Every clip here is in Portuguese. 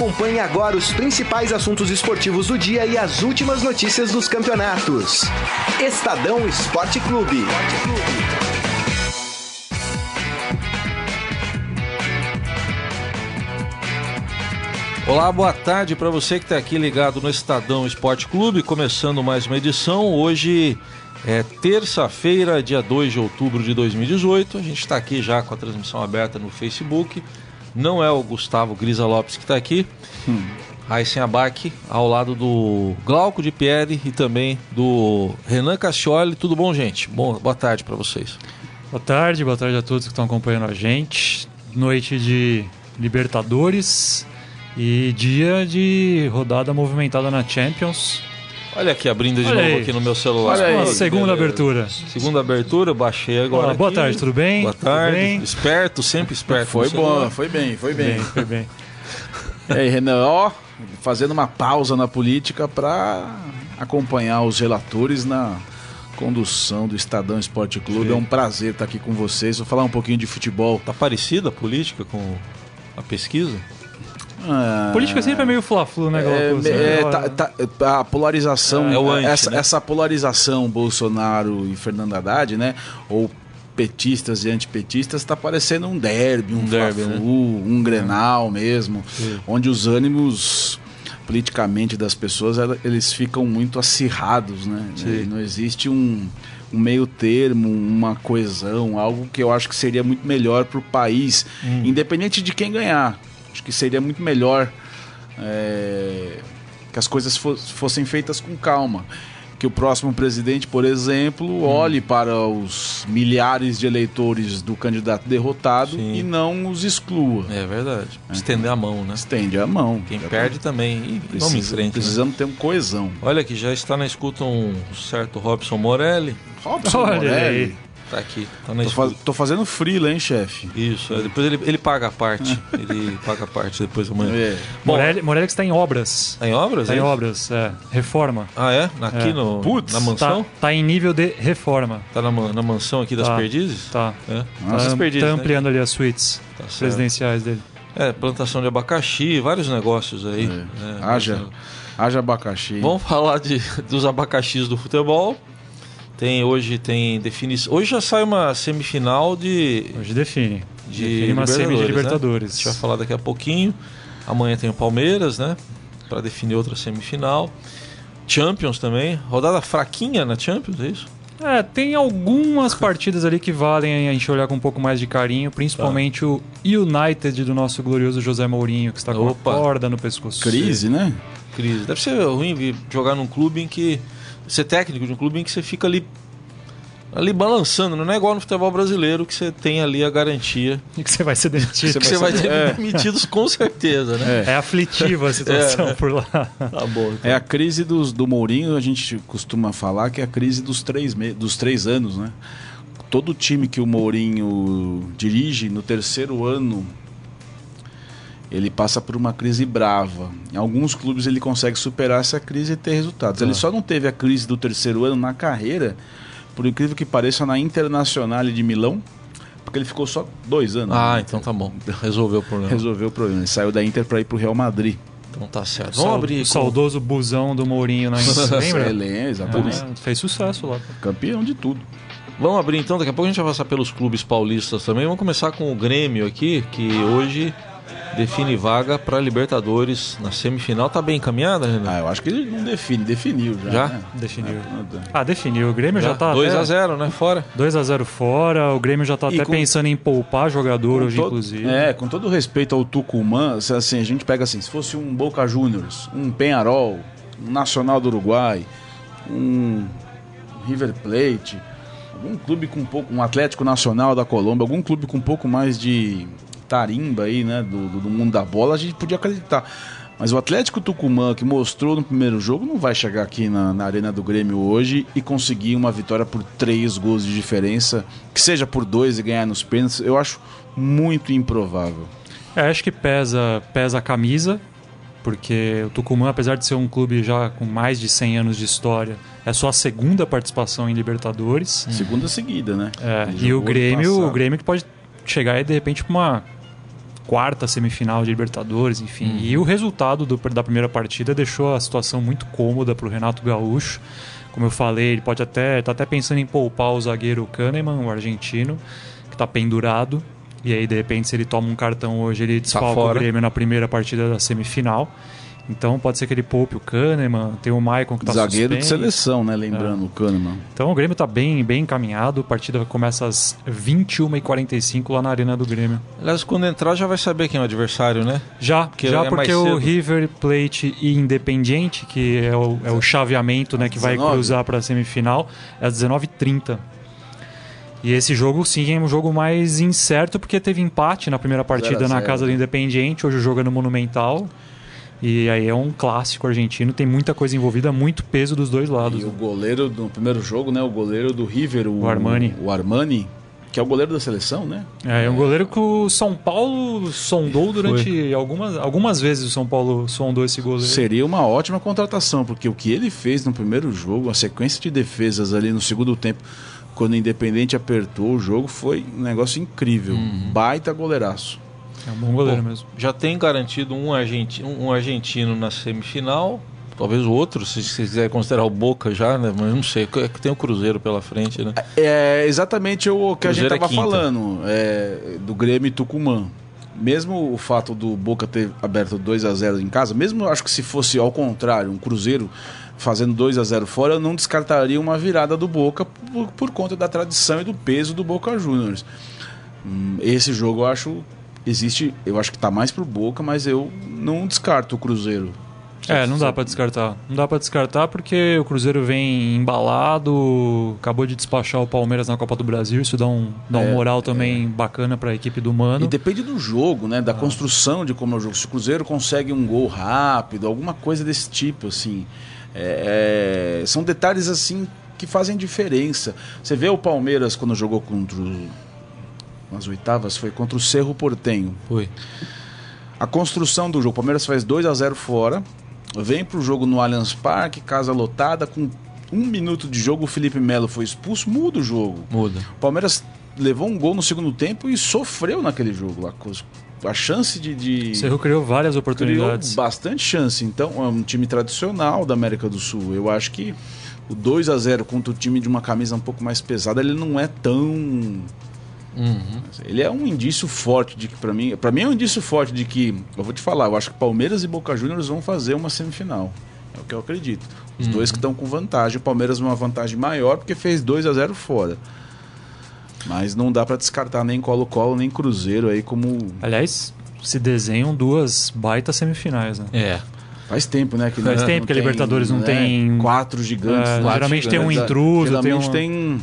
Acompanhe agora os principais assuntos esportivos do dia e as últimas notícias dos campeonatos. Estadão Esporte Clube. Olá, boa tarde para você que está aqui ligado no Estadão Esporte Clube, começando mais uma edição. Hoje é terça-feira, dia 2 de outubro de 2018. A gente está aqui já com a transmissão aberta no Facebook. Não é o Gustavo Grisa Lopes que está aqui. Hum. Raíssen Abac, ao lado do Glauco de Pierre e também do Renan Cassioli. Tudo bom, gente? Bom, boa tarde para vocês. Boa tarde, boa tarde a todos que estão acompanhando a gente. Noite de Libertadores e dia de rodada movimentada na Champions. Olha aqui abrindo de Olha novo aí. aqui no meu celular. Olha aí. Segunda abertura. Segunda abertura, baixei agora. Olá, boa tarde, tudo bem? Boa tarde. Bem? Esperto, sempre esperto. Foi bom, foi bem, foi bem. Foi bem. e aí, Renan, ó, fazendo uma pausa na política para acompanhar os relatores na condução do Estadão Esporte Clube. Sim. É um prazer estar aqui com vocês. Vou falar um pouquinho de futebol. Tá parecida a política com a pesquisa? Ah, Política sempre é meio fla-flu, né? É, é, tá, tá, a polarização, é, o anti, essa, né? essa polarização Bolsonaro e Fernando Haddad, né? Ou petistas e antipetistas está parecendo um derby, um, um derby, né? um grenal mesmo, Sim. onde os ânimos politicamente das pessoas eles ficam muito acirrados, né? Sim. Não existe um, um meio termo, uma coesão, algo que eu acho que seria muito melhor para o país, hum. independente de quem ganhar. Acho que seria muito melhor é, que as coisas fossem feitas com calma. Que o próximo presidente, por exemplo, hum. olhe para os milhares de eleitores do candidato derrotado Sim. e não os exclua. É verdade. É. Estender a mão, né? Estende a mão. Quem perde também. E Precisa, vamos em frente. Né? Precisamos né? ter uma coesão. Olha que já está na escuta um certo Robson Morelli. Robson Olha Morelli. Aí. Tá aqui, tá na tô, faz, tô fazendo freela, hein, chefe? Isso, é, depois ele, ele paga a parte. ele paga a parte depois amanhã. É. Bom, Morelli, Morelli que está em obras. Tá em obras? Está é em obras, é. Reforma. Ah, é? Aqui é. no, Putz, na mansão? Tá, tá, em nível de reforma. Tá na, na mansão aqui das tá, Perdizes? Tá. É. Nossa, tá, perdizes, tá né? ampliando né? ali as suítes tá presidenciais dele. É, plantação de abacaxi, vários negócios aí. É. haja, haja abacaxi. Vamos falar de, dos abacaxis do futebol. Tem hoje tem definição. Hoje já sai uma semifinal de. Hoje define. De define uma semi de Libertadores. Né? A gente vai falar daqui a pouquinho. Amanhã tem o Palmeiras, né? Para definir outra semifinal. Champions também. Rodada fraquinha na Champions, é isso? É, tem algumas partidas ali que valem a gente olhar com um pouco mais de carinho, principalmente tá. o United do nosso glorioso José Mourinho, que está com Opa. a corda no pescoço. Crise, né? Crise. Deve ser ruim jogar num clube em que ser técnico de um clube em que você fica ali ali balançando, não é igual no futebol brasileiro que você tem ali a garantia e que você vai ser demitido. Que você vai ser é. com certeza, né? É, é aflitiva a situação é, por lá. Tá bom, então. É a crise dos, do Mourinho, a gente costuma falar que é a crise dos três, dos três anos, né? Todo time que o Mourinho dirige no terceiro ano ele passa por uma crise brava. Em alguns clubes ele consegue superar essa crise e ter resultados. Ele só não teve a crise do terceiro ano na carreira, por incrível que pareça, na Internacional de Milão, porque ele ficou só dois anos. Ah, né? então tá bom. Resolveu o problema. Resolveu o problema. Ele saiu da Inter para ir para o Real Madrid. Então tá certo. Vamos abrir. O saudoso busão do Mourinho na Inter, lembra? Lembra, exatamente. É, fez sucesso lá. Campeão de tudo. Vamos abrir então, daqui a pouco a gente vai passar pelos clubes paulistas também. Vamos começar com o Grêmio aqui, que hoje define vaga para Libertadores na semifinal. Tá bem encaminhada, Renan? Ah, eu acho que ele não define, definiu já. Já? Né? Definiu. Ah, definiu. O Grêmio já, já tá 2 a 0 né? Fora. 2 a 0 fora. O Grêmio já tá e até com... pensando em poupar jogador hoje, todo... inclusive. É, com todo respeito ao Tucumã, assim, a gente pega assim, se fosse um Boca Juniors, um Penharol, um Nacional do Uruguai, um River Plate, algum clube com um pouco, um Atlético Nacional da Colômbia, algum clube com um pouco mais de tarimba aí, né, do, do, mundo da bola, a gente podia acreditar. Mas o Atlético Tucumã, que mostrou no primeiro jogo, não vai chegar aqui na, na, Arena do Grêmio hoje e conseguir uma vitória por três gols de diferença, que seja por dois e ganhar nos pênaltis, eu acho muito improvável. É, acho que pesa, pesa a camisa, porque o Tucumã, apesar de ser um clube já com mais de 100 anos de história, é só a segunda participação em Libertadores. Segunda seguida, né? É, e o Grêmio, o Grêmio que pode chegar aí de repente para uma quarta semifinal de Libertadores, enfim. Hum. E o resultado do, da primeira partida deixou a situação muito cômoda para o Renato Gaúcho. Como eu falei, ele pode até tá até pensando em poupar o zagueiro Kahneman, o argentino, que está pendurado. E aí, de repente, se ele toma um cartão hoje, ele tá desfalca tá o Grêmio na primeira partida da semifinal. Então pode ser que ele poupe o Kahneman, tem o Maicon que está Zagueiro suspenso. de seleção, né? Lembrando é. o Kahneman. Então o Grêmio está bem, bem encaminhado. A partida começa às 21h45 lá na Arena do Grêmio. Aliás, quando entrar já vai saber quem é o adversário, né? Já, porque já é porque o River Plate e Independiente, que é o, é o chaveamento né, que 19. vai cruzar para a semifinal, é às 19h30. E esse jogo, sim, é um jogo mais incerto, porque teve empate na primeira partida na casa do Independiente, hoje o jogo é no Monumental. E aí é um clássico argentino, tem muita coisa envolvida, muito peso dos dois lados. E o goleiro do primeiro jogo, né? O goleiro do River, o, o Armani. O Armani, que é o goleiro da seleção, né? É, é um goleiro que o São Paulo sondou durante algumas, algumas vezes o São Paulo sondou esse goleiro. Seria uma ótima contratação, porque o que ele fez no primeiro jogo, a sequência de defesas ali no segundo tempo, quando o Independente apertou o jogo, foi um negócio incrível. Uhum. Baita goleiraço. É um bom goleiro mesmo. Já tem garantido um argentino, um argentino na semifinal. Talvez o outro, se você quiser considerar o Boca já, né? Mas não sei, é que tem o Cruzeiro pela frente, né? É exatamente o que Cruzeiro a gente estava é falando, é, do Grêmio e Tucumã. Mesmo o fato do Boca ter aberto 2 a 0 em casa, mesmo acho que se fosse ao contrário, um Cruzeiro fazendo 2 a 0 fora, eu não descartaria uma virada do Boca por, por conta da tradição e do peso do Boca Juniors. Hum, esse jogo eu acho existe, eu acho que está mais pro Boca, mas eu não descarto o Cruzeiro. É, não dá para descartar. Não dá para descartar porque o Cruzeiro vem embalado, acabou de despachar o Palmeiras na Copa do Brasil, isso dá um, dá um é, moral também é. bacana para a equipe do Mano. E depende do jogo, né, da ah. construção de como é o jogo. Se o Cruzeiro consegue um gol rápido, alguma coisa desse tipo, assim, é, é são detalhes assim que fazem diferença. Você vê o Palmeiras quando jogou contra o nas oitavas foi contra o Cerro Portenho. Foi. A construção do jogo, o Palmeiras faz 2 a 0 fora, vem para o jogo no Allianz Parque, casa lotada, com um minuto de jogo o Felipe Melo foi expulso, muda o jogo. Muda. O Palmeiras levou um gol no segundo tempo e sofreu naquele jogo lá. A chance de. de... O Cerro criou várias oportunidades. Criou bastante chance. Então, é um time tradicional da América do Sul. Eu acho que o 2 a 0 contra o time de uma camisa um pouco mais pesada, ele não é tão Uhum. Ele é um indício forte de que, para mim, para mim é um indício forte de que, eu vou te falar, eu acho que Palmeiras e Boca Juniors vão fazer uma semifinal. É o que eu acredito. Os uhum. dois que estão com vantagem, o Palmeiras uma vantagem maior porque fez 2 a 0 fora. Mas não dá para descartar nem Colo-Colo nem Cruzeiro aí como. Aliás, se desenham duas baitas semifinais, né? É. Faz tempo, né? Que Faz tempo que a Libertadores não né? tem. Quatro gigantes. É, quatro geralmente gigantes. tem um intruso. Geralmente tem, um... tem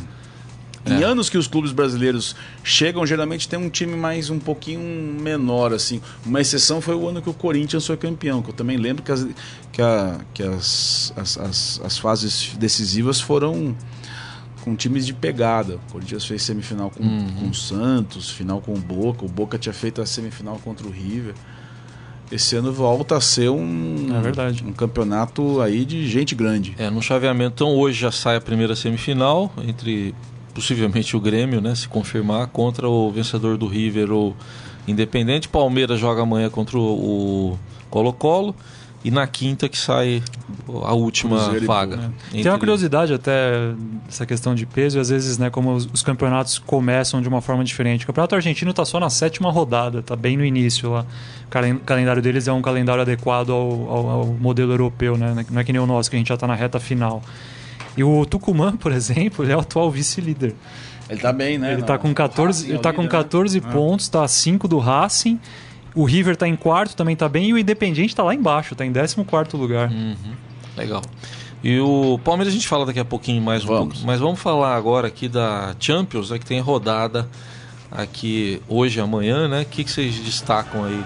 em é. anos que os clubes brasileiros chegam, geralmente tem um time mais um pouquinho menor, assim. Uma exceção foi o ano que o Corinthians foi campeão, que eu também lembro que as, que a, que as, as, as, as fases decisivas foram com times de pegada. O Corinthians fez semifinal com, uhum. com o Santos, final com o Boca. O Boca tinha feito a semifinal contra o River. Esse ano volta a ser um, é verdade. um campeonato aí de gente grande. É, no chaveamento, então hoje já sai a primeira semifinal entre possivelmente o Grêmio, né, se confirmar, contra o vencedor do River ou Independente. Palmeiras joga amanhã contra o Colo-Colo. E na quinta que sai a última Cruzeiro vaga. Né? Tem uma curiosidade até essa questão de peso, e às vezes, né, como os, os campeonatos começam de uma forma diferente. O campeonato argentino está só na sétima rodada, está bem no início lá. O calendário deles é um calendário adequado ao, ao, ao modelo europeu, né? Não é que nem o nosso, que a gente já está na reta final. E o Tucumã, por exemplo, ele é o atual vice-líder. Ele tá bem, né? Ele tá com 14, Racing, ele tá com 14 né? pontos, tá 5 do Racing. O River tá em quarto, também tá bem. E o Independiente tá lá embaixo, tá em 14 lugar. Uhum. Legal. E o Palmeiras a gente fala daqui a pouquinho mais um vamos. pouco. Mas vamos falar agora aqui da Champions, né, que tem rodada aqui hoje e amanhã, né? O que, que vocês destacam aí?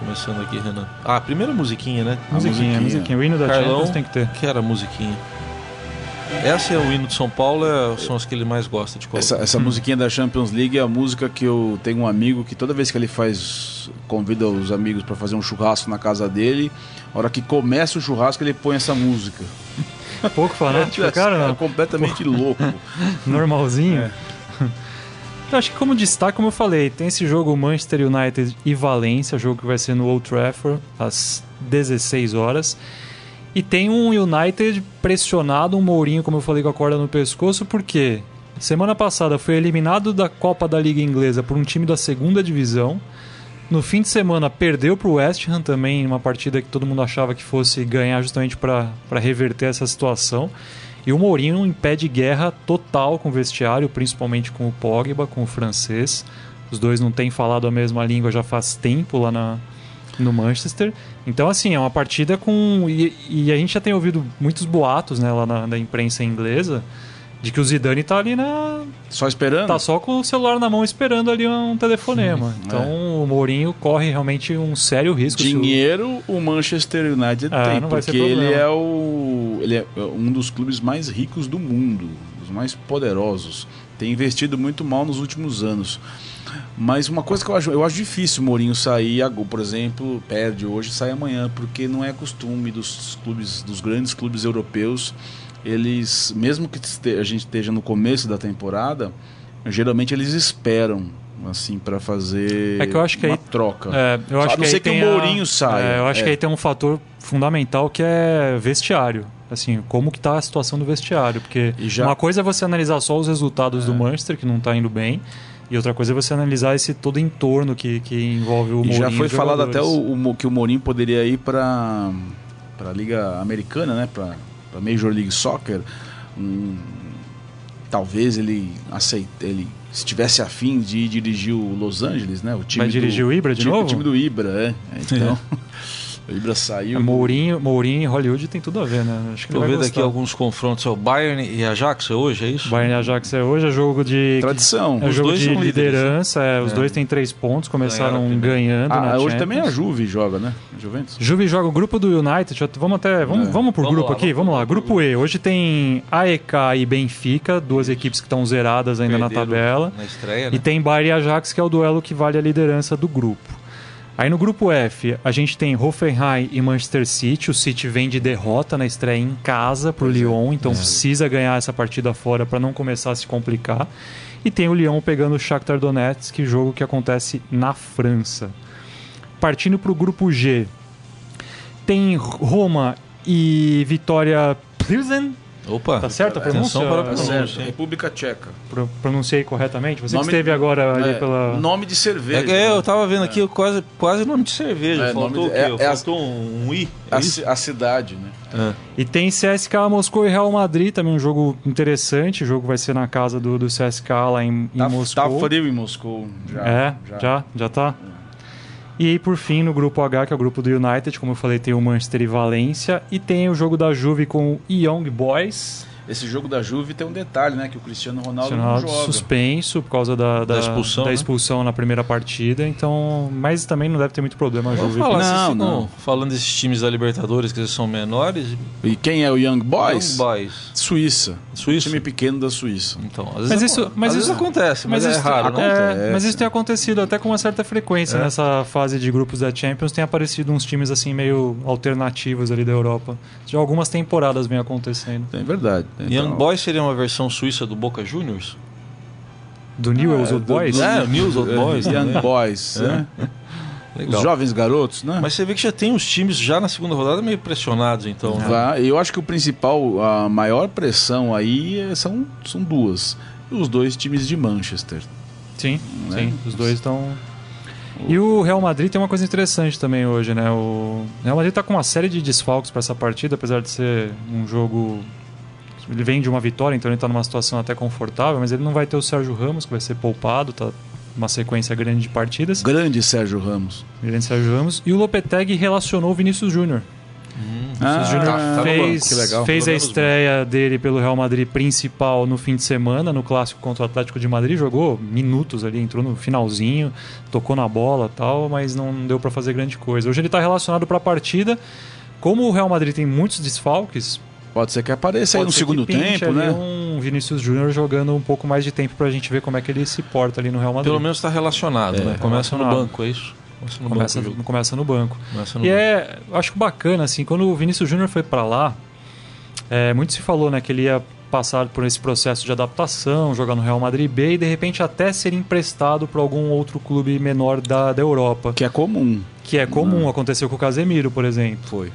Começando aqui, Renan. Ah, a primeira musiquinha, né? A musiquinha, a musiquinha. O hino da Carlão, Champions tem que ter. Que era a musiquinha. Essa é o hino de São Paulo, é, são as que ele mais gosta de colocar. Essa, essa hum. musiquinha da Champions League é a música que eu tenho um amigo que toda vez que ele faz, convida os amigos para fazer um churrasco na casa dele, a hora que começa o churrasco ele põe essa música. Pouco fanático, é, cara, É completamente louco. Normalzinho. É. Eu acho que como destaque, como eu falei, tem esse jogo Manchester United e Valência, jogo que vai ser no Old Trafford às 16 horas. E tem um United pressionado, um Mourinho, como eu falei, com a corda no pescoço, porque semana passada foi eliminado da Copa da Liga Inglesa por um time da segunda divisão. No fim de semana perdeu para o West Ham também, uma partida que todo mundo achava que fosse ganhar justamente para reverter essa situação. E o Mourinho em pé de guerra total com o vestiário, principalmente com o Pogba, com o francês. Os dois não têm falado a mesma língua já faz tempo lá na, no Manchester. Então, assim, é uma partida com. E, e a gente já tem ouvido muitos boatos né, lá na, na imprensa inglesa de que o Zidane tá ali na. Só esperando? Tá só com o celular na mão esperando ali um telefonema. Sim, então é. o Mourinho corre realmente um sério risco. Dinheiro o... o Manchester United é, tem, porque ele é o. Ele é um dos clubes mais ricos do mundo, os mais poderosos. Tem investido muito mal nos últimos anos. Mas uma coisa que eu acho, eu acho difícil o Mourinho sair, por exemplo, perde hoje, sai amanhã, porque não é costume dos clubes, dos grandes clubes europeus eles, mesmo que a gente esteja no começo da temporada, geralmente eles esperam assim para fazer é que eu acho que uma aí, troca. É, eu acho a não que ser que o Mourinho a, saia. É, eu acho é. que aí tem um fator fundamental que é vestiário. Assim, como que tá a situação do vestiário, porque já... uma coisa é você analisar só os resultados do é. Manchester que não está indo bem. E outra coisa é você analisar esse todo entorno que, que envolve o Mourinho. E já foi falado até o, o, que o Mourinho poderia ir para a Liga Americana, né? Para para Major League Soccer, talvez ele aceite, ele estivesse afim de dirigir o Los Angeles, né? O time Vai dirigir do, o Ibra de time, novo? O time do Ibra, é. Então, O Ibra saiu. É, Mourinho, Mourinho e Hollywood tem tudo a ver, né? Acho que Tô vendo aqui alguns confrontos. É o Bayern e Ajax é hoje, é isso? Bayern e Ajax é hoje, é jogo de. Tradição. É os jogo de liderança. Líderes, é, os é. dois têm três pontos, começaram ganhando. Ah, hoje Champions. também a Juve joga, né? Juventus. Juve joga o grupo do United. Vamos até. Vamos, é. vamos por vamos grupo lá, aqui? Vamos, vamos lá. Grupo E. Hoje tem AEK e Benfica, duas equipes que estão zeradas ainda Perderam na tabela. Na estreia, né? E tem Bayern e Ajax, que é o duelo que vale a liderança do grupo. Aí no grupo F, a gente tem Hoffenheim e Manchester City. O City vem de derrota na estreia em casa para o é. Lyon, então é. precisa ganhar essa partida fora para não começar a se complicar. E tem o Lyon pegando o Shakhtar Donetsk, jogo que acontece na França. Partindo para o grupo G, tem Roma e Vitória Pilsen Opa. Tá certo a pronúncia? Para a pronúncia. República Tcheca. Pro, pronunciei corretamente? Você nome, que esteve agora ali é, pela... Nome de cerveja. É, eu tava vendo aqui quase, quase nome de cerveja. É, Faltou de, é, o quê? É Faltou um, um I? A, a, cidade, né? É. E tem CSK Moscou e Real Madrid, também um jogo interessante. O jogo vai ser na casa do, do CSK lá em, em tá, Moscou. Tá frio em Moscou. Já, é, já, já, já tá? E aí, por fim, no grupo H, que é o grupo do United, como eu falei, tem o Manchester e Valência. E tem o jogo da Juve com o Young Boys. Esse jogo da Juve tem um detalhe, né? Que o Cristiano Ronaldo Cristiano Ronaldo não joga. suspenso por causa da, da, da expulsão, da né? expulsão na primeira partida. Então, mas também não deve ter muito problema a Juve. Falar, não, não. Falando desses times da Libertadores que são menores. E quem é o Young Boys? Young Boys. Suíça. Suíça. time pequeno da Suíça. Então, às vezes, mas isso, mas às isso acontece, mas, mas é raro, né? É, mas isso tem acontecido até com uma certa frequência é. nessa fase de grupos da Champions. Tem aparecido uns times assim meio alternativos ali da Europa. Já algumas temporadas vem acontecendo. É verdade. Então, Young Boys seria uma versão suíça do Boca Juniors? Do Newell's ah, Old Boys? Do, é, Newell's Old Boys. Young Boys, é. né? Legal. Os jovens garotos, né? Mas você vê que já tem os times já na segunda rodada meio pressionados, então. Né? Eu acho que o principal, a maior pressão aí é, são, são duas. Os dois times de Manchester. Sim, né? sim. Os dois estão. E o Real Madrid tem uma coisa interessante também hoje, né? O Real Madrid está com uma série de desfalques para essa partida, apesar de ser um jogo ele vem de uma vitória, então ele está numa situação até confortável, mas ele não vai ter o Sérgio Ramos, que vai ser poupado, tá uma sequência grande de partidas. Grande Sérgio Ramos. Grande Sérgio Ramos. E o Lopetegui relacionou o Vinícius Júnior. Hum, ah, Júnior tá, tá fez, fez a estreia dele pelo Real Madrid principal no fim de semana, no clássico contra o Atlético de Madrid. Jogou minutos ali, entrou no finalzinho, tocou na bola tal, mas não deu para fazer grande coisa. Hoje ele está relacionado para a partida. Como o Real Madrid tem muitos desfalques, Pode ser que apareça Pode aí no segundo tempo, né? um Vinícius Júnior jogando um pouco mais de tempo para a gente ver como é que ele se porta ali no Real Madrid. Pelo menos está relacionado, é, né? Começa relacionado. no banco, é isso? Começa no começa, banco. Começa no banco. Começa no e banco. é, acho bacana, assim, quando o Vinícius Júnior foi para lá, é, muito se falou, né, que ele ia passar por esse processo de adaptação, jogar no Real Madrid B e de repente até ser emprestado para algum outro clube menor da, da Europa. Que é comum. Que é comum, aconteceu com o Casemiro, por exemplo. Foi.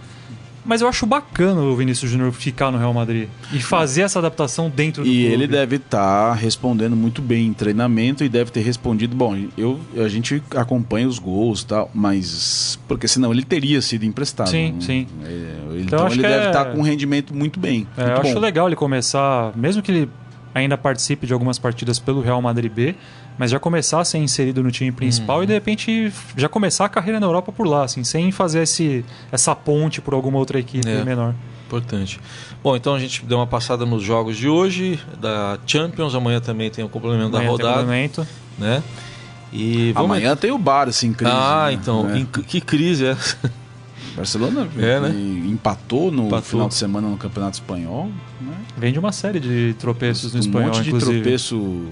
Mas eu acho bacana o Vinícius Júnior ficar no Real Madrid e fazer essa adaptação dentro do E clube. ele deve estar tá respondendo muito bem em treinamento e deve ter respondido. Bom, eu, a gente acompanha os gols e tal, mas. Porque senão ele teria sido emprestado. Sim, né? sim. É, ele, então, então ele deve estar é... tá com um rendimento muito bem. É, muito eu bom. acho legal ele começar, mesmo que ele ainda participe de algumas partidas pelo Real Madrid B, mas já começar a ser inserido no time principal uhum. e de repente já começar a carreira na Europa por lá, assim, sem fazer esse, essa ponte por alguma outra equipe é, menor. Importante. Bom, então a gente deu uma passada nos jogos de hoje, da Champions, amanhã também tem o complemento amanhã da rodada. Tem complemento. Né? E Amanhã tem o Barça em crise. Ah, né? então, é. que crise é essa? Barcelona é, né? empatou no empatou. final de semana no Campeonato Espanhol. Né? Vem de uma série de tropeços no um espanhol, Um monte de inclusive. tropeço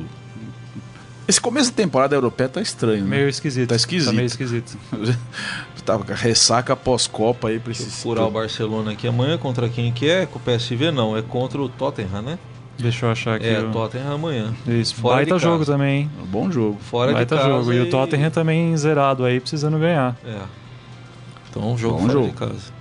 esse começo da temporada europeia tá estranho, né? Meio esquisito. Tá esquisito. Tá meio esquisito. Tava com a ressaca pós-Copa aí pra esse... furar o Barcelona aqui amanhã contra quem que é? Com o PSV não, é contra o Tottenham, né? Deixa eu achar aqui. É, o Tottenham amanhã. Isso, Fora Baita jogo também, hein? Bom jogo. Fora Baita de casa jogo. E... e o Tottenham também zerado aí, precisando ganhar. É. Então, um jogo bom fora jogo. de casa.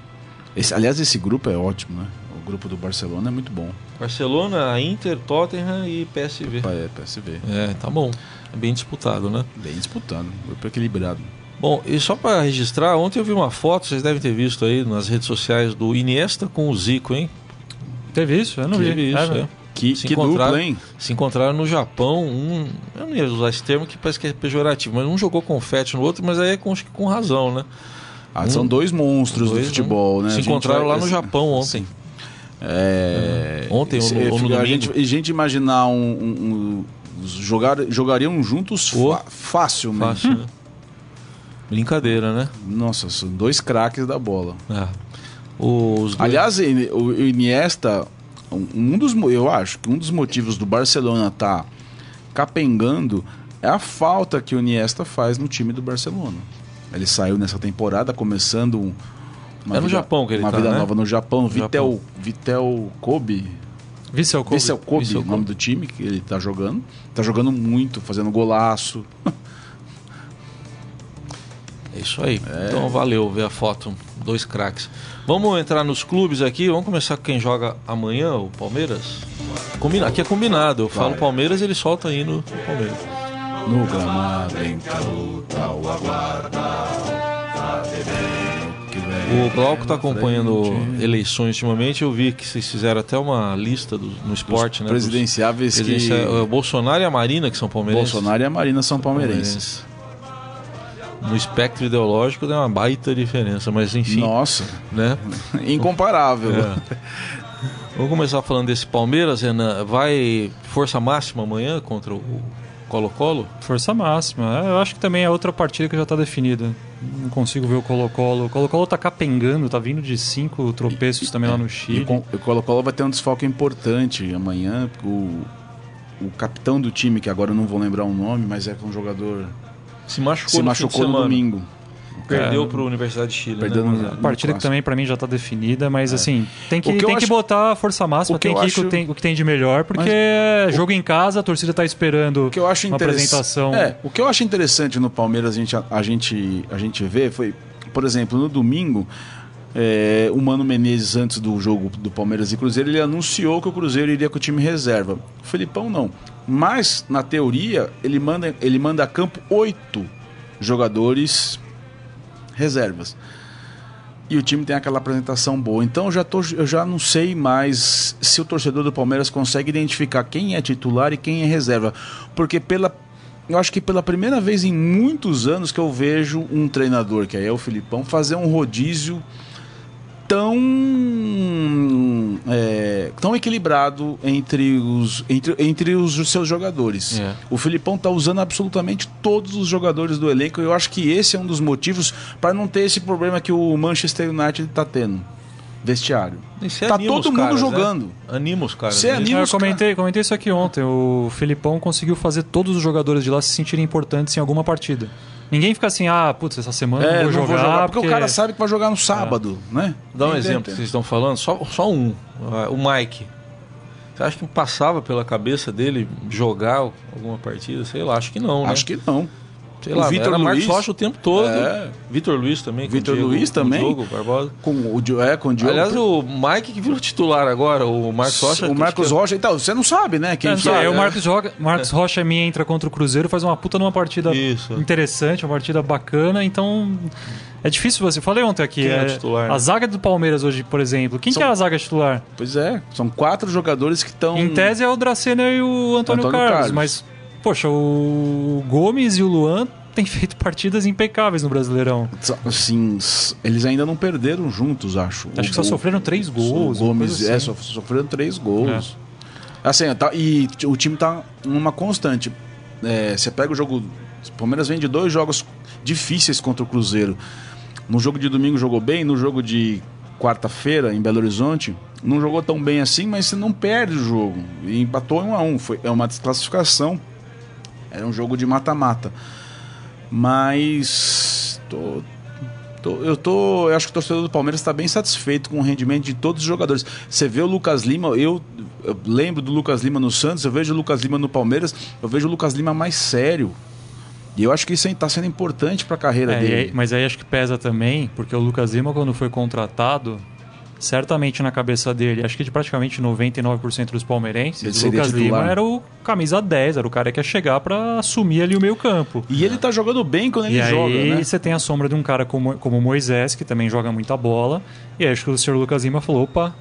Esse, aliás, esse grupo é ótimo, né? O grupo do Barcelona é muito bom. Barcelona, Inter, Tottenham e PSV. É, PSV. É, tá bom. É bem disputado, né? Bem disputado. Grupo equilibrado. Bom, e só para registrar, ontem eu vi uma foto, vocês devem ter visto aí nas redes sociais do Iniesta com o Zico, hein? Teve isso? Eu não Teve vi. isso, é. é. Que, se que dupla, hein? Se encontraram no Japão, um, eu não ia usar esse termo que parece que é pejorativo, mas um jogou confete no outro, mas aí é com, com razão, né? Ah, um, são dois monstros dois, do futebol, né? Se encontraram vai... lá no Japão ontem. Sim. É... Ontem ou no, ou no a, gente, a gente imaginar um, um, um jogar, jogariam juntos oh, facilmente. Fácil, né? Brincadeira, né? Nossa, são dois craques da bola. É. Os dois... Aliás, o Iniesta, um dos, eu acho que um dos motivos do Barcelona estar tá capengando é a falta que o Iniesta faz no time do Barcelona. Ele saiu nessa temporada começando um, uma é no vida, Japão que ele uma tá, vida né? nova no Japão, Vitel. Vitel Kobe. Vissel Kobe. Vissel Kobe, Vissel Kobe. nome do time que ele tá jogando. Tá jogando muito, fazendo golaço. É isso aí. É. Então valeu ver a foto. Dois craques. Vamos entrar nos clubes aqui. Vamos começar com quem joga amanhã, o Palmeiras. Combina... Aqui é combinado. Eu falo Vai. Palmeiras ele solta aí no Palmeiras. No gramado em luta o aguarda. O Glauco está acompanhando eleições ultimamente. Eu vi que vocês fizeram até uma lista do, no esporte, Os né? Presidenciáveis que... O Bolsonaro e a Marina, que são palmeirenses. Bolsonaro e a Marina são palmeirenses. palmeirenses no espectro ideológico tem uma baita diferença, mas enfim. Nossa, né? Incomparável. É. Vamos começar falando desse Palmeiras, Renan. Vai força máxima amanhã contra o Colo-Colo? Força máxima. É, eu acho que também é outra partida que já está definida. Não consigo ver o Colo-Colo. O Colo-Colo está capengando, está vindo de cinco tropeços e, também lá no Chile. E o Colo-Colo vai ter um desfalque importante amanhã. O, o capitão do time, que agora eu não vou lembrar o nome, mas é um jogador se machucou, se no, machucou no domingo. Perdeu é, para a Universidade de Chile. Perdeu né? no, partida que também para mim já está definida, mas é. assim, tem que, que tem que botar a força máxima, tem que ir acho... com o, tem, o que tem de melhor, porque mas, jogo o... em casa, a torcida está esperando que eu acho uma apresentação. É, o que eu acho interessante no Palmeiras, a gente, a, gente, a gente vê, foi, por exemplo, no domingo, é, o Mano Menezes, antes do jogo do Palmeiras e Cruzeiro, ele anunciou que o Cruzeiro iria com o time reserva. O Felipão não. Mas, na teoria, ele manda, ele manda a campo oito jogadores reservas. E o time tem aquela apresentação boa. Então eu já, tô, eu já não sei mais se o torcedor do Palmeiras consegue identificar quem é titular e quem é reserva. Porque pela. Eu acho que pela primeira vez em muitos anos que eu vejo um treinador, que é o Filipão, fazer um rodízio tão tão equilibrado entre os, entre, entre os seus jogadores. É. O Filipão está usando absolutamente todos os jogadores do elenco e eu acho que esse é um dos motivos para não ter esse problema que o Manchester United está tendo. Vestiário. Tá todo mundo caras, jogando. Né? Anima os caras. Você né? anima eu comentei, comentei isso aqui ontem. O Filipão conseguiu fazer todos os jogadores de lá se sentirem importantes em alguma partida. Ninguém fica assim, ah, putz, essa semana é, não, vou, não jogar, vou jogar. Porque, porque, o cara sabe que vai jogar no sábado, é. né? Dá um exemplo que vocês estão falando, só, só um. O Mike. Você acha que passava pela cabeça dele jogar alguma partida? Sei lá, acho que não, né? Acho que não. Sei o lá, Vitor era Luiz, Rocha o tempo todo. É. Vitor Luiz também. Vitor Luiz também. Com o Diogo Barbosa. Com o, é, com o Diogo. Aliás, o Mike que virou titular agora, o Marcos Rocha. O Marcos que... Rocha, então, você não sabe, né? Quem é, que é, é. O Marcos, Rocha, Marcos é. Rocha minha entra contra o Cruzeiro, faz uma puta numa partida Isso. interessante, uma partida bacana, então. É difícil você. Falei ontem aqui. É, é titular, né? A zaga do Palmeiras hoje, por exemplo. Quem são... que é a zaga titular? Pois é, são quatro jogadores que estão. Em tese é o Dracena e o Antônio, Antônio Carlos, Carlos, mas, poxa, o Gomes e o Luan tem feito partidas impecáveis no Brasileirão. Sim, eles ainda não perderam juntos, acho. Acho o, que só sofreram três gols. O Gomes, assim. é, só sofreram três gols. É. Assim, tá, e o time tá numa constante. É, você pega o jogo. O Palmeiras vem de dois jogos difíceis contra o Cruzeiro. No jogo de domingo jogou bem, no jogo de quarta-feira em Belo Horizonte, não jogou tão bem assim, mas você não perde o jogo. E empatou em 1 a 1 Foi, é uma desclassificação. Era um jogo de mata-mata. Mas tô, tô, eu tô, eu acho que o torcedor do Palmeiras está bem satisfeito com o rendimento de todos os jogadores. Você vê o Lucas Lima, eu, eu lembro do Lucas Lima no Santos, eu vejo o Lucas Lima no Palmeiras, eu vejo o Lucas Lima mais sério. E eu acho que isso está sendo importante para a carreira é, dele. Mas aí acho que pesa também, porque o Lucas Lima, quando foi contratado, certamente na cabeça dele, acho que de praticamente 99% dos palmeirenses, o Lucas titular. Lima era o camisa 10, era o cara que ia chegar para assumir ali o meio campo. E ele tá jogando bem quando ele e joga, E aí você tem a sombra de um cara como, como Moisés, que também joga muita bola, e acho que o senhor Lucas Lima falou, opa,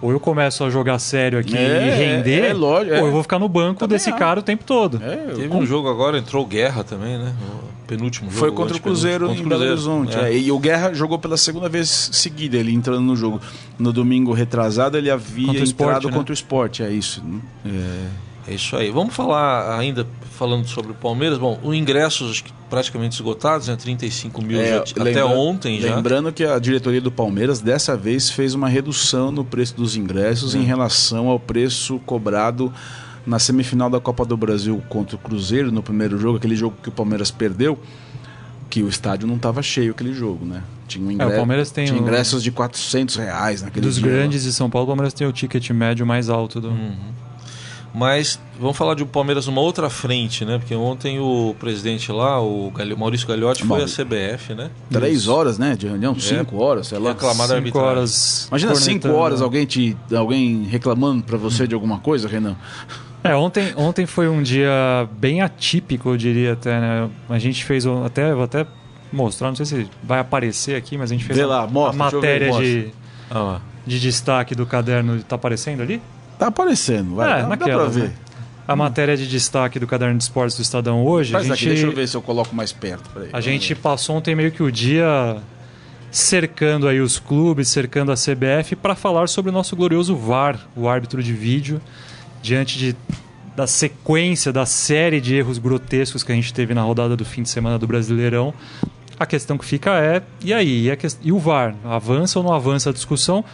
ou eu começo a jogar sério aqui é, e render, é, é, lógico, ou eu vou ficar no banco também desse cara o tempo todo. É, Teve com... um jogo agora, entrou Guerra também, né? O penúltimo jogo. Foi contra o Cruzeiro contra em Belo Horizonte. É. E o Guerra jogou pela segunda vez seguida, ele entrando no jogo. No domingo retrasado, ele havia contra entrado esporte, né? contra o esporte, é isso. É. É isso aí. Vamos falar ainda, falando sobre o Palmeiras. Bom, os ingressos praticamente esgotados, né? 35 mil é, já, lembra, até ontem já. Lembrando que a diretoria do Palmeiras dessa vez fez uma redução no preço dos ingressos é. em relação ao preço cobrado na semifinal da Copa do Brasil contra o Cruzeiro, no primeiro jogo, aquele jogo que o Palmeiras perdeu, que o estádio não estava cheio aquele jogo, né? Tinha, um ingresso, é, o Palmeiras tem tinha ingressos de 400 reais naquele Dos dia, grandes de São Paulo, o Palmeiras tem o ticket médio mais alto do... Uhum. Mas vamos falar de Palmeiras numa outra frente, né? Porque ontem o presidente lá, o Maurício Gagliotti, foi à CBF, né? Três Isso. horas, né? De reunião, é. cinco horas, sei lá. Reclamar da arbitragem. Horas Imagina cinco horas alguém, te, alguém reclamando para você de alguma coisa, Renan. É, ontem, ontem foi um dia bem atípico, eu diria até, né? A gente fez, até, vou até mostrar, não sei se vai aparecer aqui, mas a gente fez Vê lá, mostra, a matéria ver, de, ah, de destaque do caderno. Tá aparecendo ali? Tá aparecendo, vai. É, dá, naquela, dá pra ver. Né? A matéria de destaque do Caderno de Esportes do Estadão hoje. Faz a gente, aqui, deixa eu ver se eu coloco mais perto. Peraí, a gente ver. passou ontem meio que o dia cercando aí os clubes, cercando a CBF para falar sobre o nosso glorioso VAR, o árbitro de vídeo, diante de, da sequência, da série de erros grotescos que a gente teve na rodada do fim de semana do Brasileirão. A questão que fica é, e aí? E, a, e o VAR? Avança ou não avança a discussão?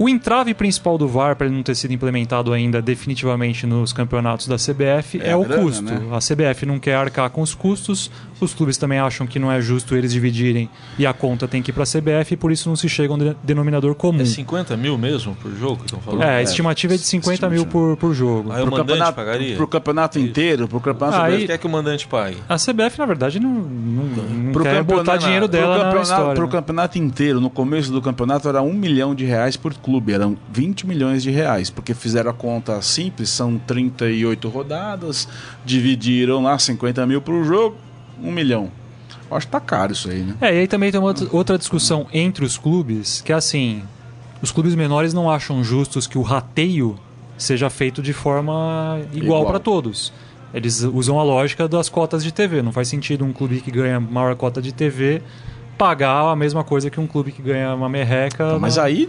O entrave principal do VAR, para ele não ter sido implementado ainda definitivamente nos campeonatos da CBF, é, é o grana, custo. Né? A CBF não quer arcar com os custos, os clubes também acham que não é justo eles dividirem e a conta tem que ir para a CBF e por isso não se chega a um denominador comum. É 50 mil mesmo por jogo que estão falando? É, a estimativa é de 50 mil por, por jogo. Aí o mandante campeonato, pagaria? Para o campeonato inteiro? Pro campeonato Aí, quer que o mandante pague? A CBF, na verdade, não, não, não pro quer botar dinheiro dela pro na história. Para o campeonato inteiro, no começo do campeonato era um milhão de reais por clube, eram 20 milhões de reais, porque fizeram a conta simples, são 38 rodadas, dividiram lá 50 mil por jogo, um milhão. Eu acho que tá caro isso aí, né? É, e aí também tem uma outra discussão entre os clubes, que é assim, os clubes menores não acham justos que o rateio seja feito de forma igual, igual. para todos. Eles usam a lógica das cotas de TV. Não faz sentido um clube que ganha maior cota de TV pagar a mesma coisa que um clube que ganha uma merreca. Mas aí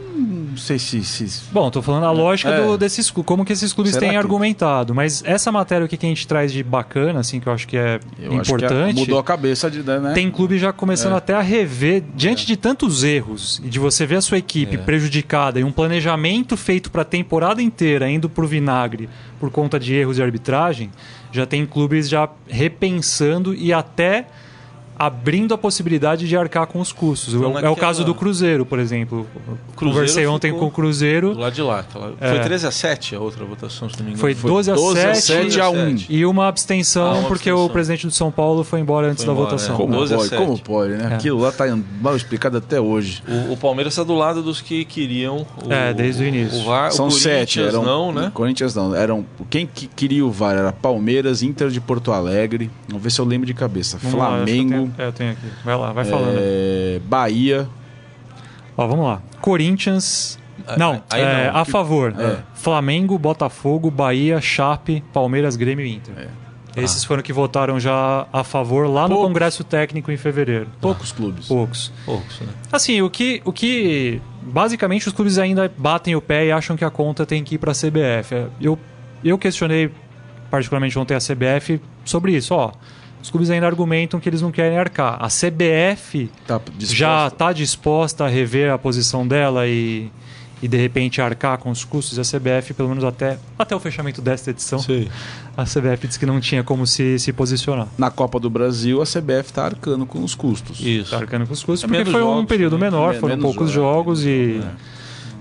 não sei se, se... Bom, estou falando a lógica é. do, desses como que esses clubes Será têm que... argumentado. Mas essa matéria que a gente traz de bacana, assim, que eu acho que é eu importante. Que mudou a cabeça de. Né? Tem clube já começando é. até a rever, diante é. de tantos erros, e de você ver a sua equipe é. prejudicada e um planejamento feito para a temporada inteira indo para o vinagre por conta de erros de arbitragem, já tem clubes já repensando e até abrindo a possibilidade de arcar com os custos. Então, é, o caso do Cruzeiro, por exemplo. Cruzeiro Conversei ontem com o Cruzeiro. Lá de lá. Tá lá. É. Foi 13 a 7 a outra votação, se não me engano. Foi 12 a 12 7, 7 a 1. E uma abstenção, ah, uma porque abstenção. o presidente do São Paulo foi embora antes foi embora, da votação. É. Como, pode, como pode, né? É. Aquilo lá está mal explicado até hoje. O, o Palmeiras está do lado dos que queriam o, é, desde o início. O VAR, São o sete. Eram, não, né? Corinthians não. Eram, quem que queria o VAR era Palmeiras, Inter de Porto Alegre. Vamos ver se eu lembro de cabeça. Vamos Flamengo. Lá, eu, tenho, é, eu tenho aqui. Vai lá, vai falando. É, Bahia. Ó, vamos lá. Corinthians. Não, aí é, não. a favor. É. Flamengo, Botafogo, Bahia, Chape, Palmeiras, Grêmio e Inter. É. Esses ah. foram que votaram já a favor lá Poucos. no Congresso Técnico em fevereiro. Poucos ah. clubes. Poucos. Poucos, né? Assim, o que, o que. Basicamente, os clubes ainda batem o pé e acham que a conta tem que ir para a CBF. Eu, eu questionei, particularmente ontem, a CBF sobre isso. Ó, os clubes ainda argumentam que eles não querem arcar. A CBF tá já está disposta a rever a posição dela e e de repente arcar com os custos, a CBF, pelo menos até, até o fechamento desta edição, Sim. a CBF disse que não tinha como se, se posicionar. Na Copa do Brasil, a CBF está arcando com os custos. Isso. Está arcando com os custos, é porque foi jogos, um período né? menor, foram poucos jogos, jogos e. É.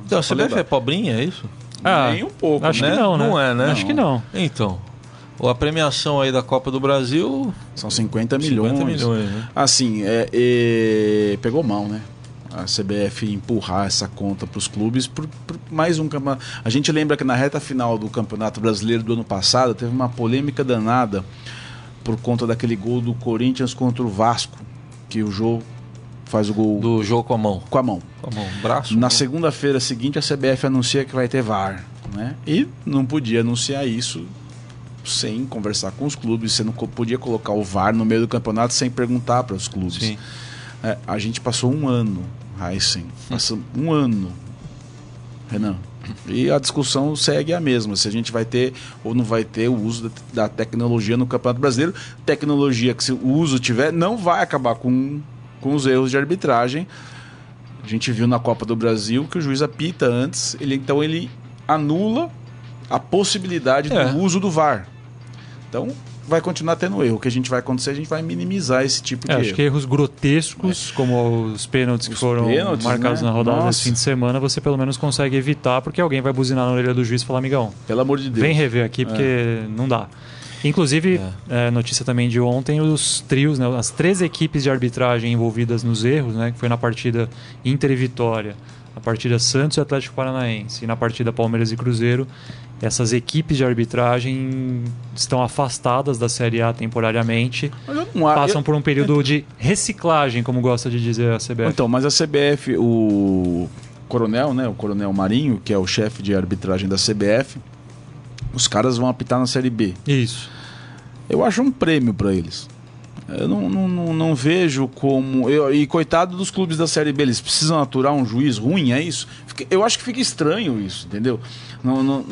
Então, a CBF é pobrinha, é isso? Ah, Nem um pouco, acho né? que não, né? Não é, né? Acho que não. Então, a premiação aí da Copa do Brasil... São 50 milhões. 50 milhões, né? Assim, é, é, pegou mal, né? a CBF empurrar essa conta para os clubes por, por, mais um campeonato. A gente lembra que na reta final do Campeonato Brasileiro do ano passado teve uma polêmica danada por conta daquele gol do Corinthians contra o Vasco, que o Jô faz o gol do jogo com a mão. Com a mão. Com a mão, braço. Na segunda-feira seguinte a CBF anuncia que vai ter VAR, né? E não podia anunciar isso sem conversar com os clubes, você não podia colocar o VAR no meio do campeonato sem perguntar para os clubes. É, a gente passou um ano Heisen. Passa um ano, Renan. E a discussão segue a mesma, se a gente vai ter ou não vai ter o uso da, tecnologia no Campeonato Brasileiro. Tecnologia que se o uso tiver, não vai acabar com, com os erros de arbitragem. A gente viu na Copa do Brasil que o juiz apita antes, ele, então ele anula a possibilidade é. do uso do VAR. Então, vai continuar tendo erro. O que a gente vai acontecer, a gente vai minimizar esse tipo de é, erro. Acho que erros grotescos, é. como os pênaltis que foram pênaltis, marcados né? na rodada desse fim de semana, você pelo menos consegue evitar, porque alguém vai buzinar na orelha do juiz e falar, amigão, pelo amor de Deus. Vem rever aqui, porque é. não dá. Inclusive, é. É, notícia também de ontem, os trios, né, as três equipes de arbitragem envolvidas nos erros, né, que foi na partida Inter e Vitória, a partida Santos e Atlético Paranaense, e na partida Palmeiras e Cruzeiro, essas equipes de arbitragem estão afastadas da Série A temporariamente, passam por um período de reciclagem, como gosta de dizer a CBF. Então, mas a CBF, o coronel, né, o coronel Marinho, que é o chefe de arbitragem da CBF, os caras vão apitar na Série B. Isso. Eu acho um prêmio para eles. Eu não, não, não, vejo como. Eu, e coitado dos clubes da Série B, eles precisam aturar um juiz ruim, é isso? Eu acho que fica estranho isso, entendeu? Não, não,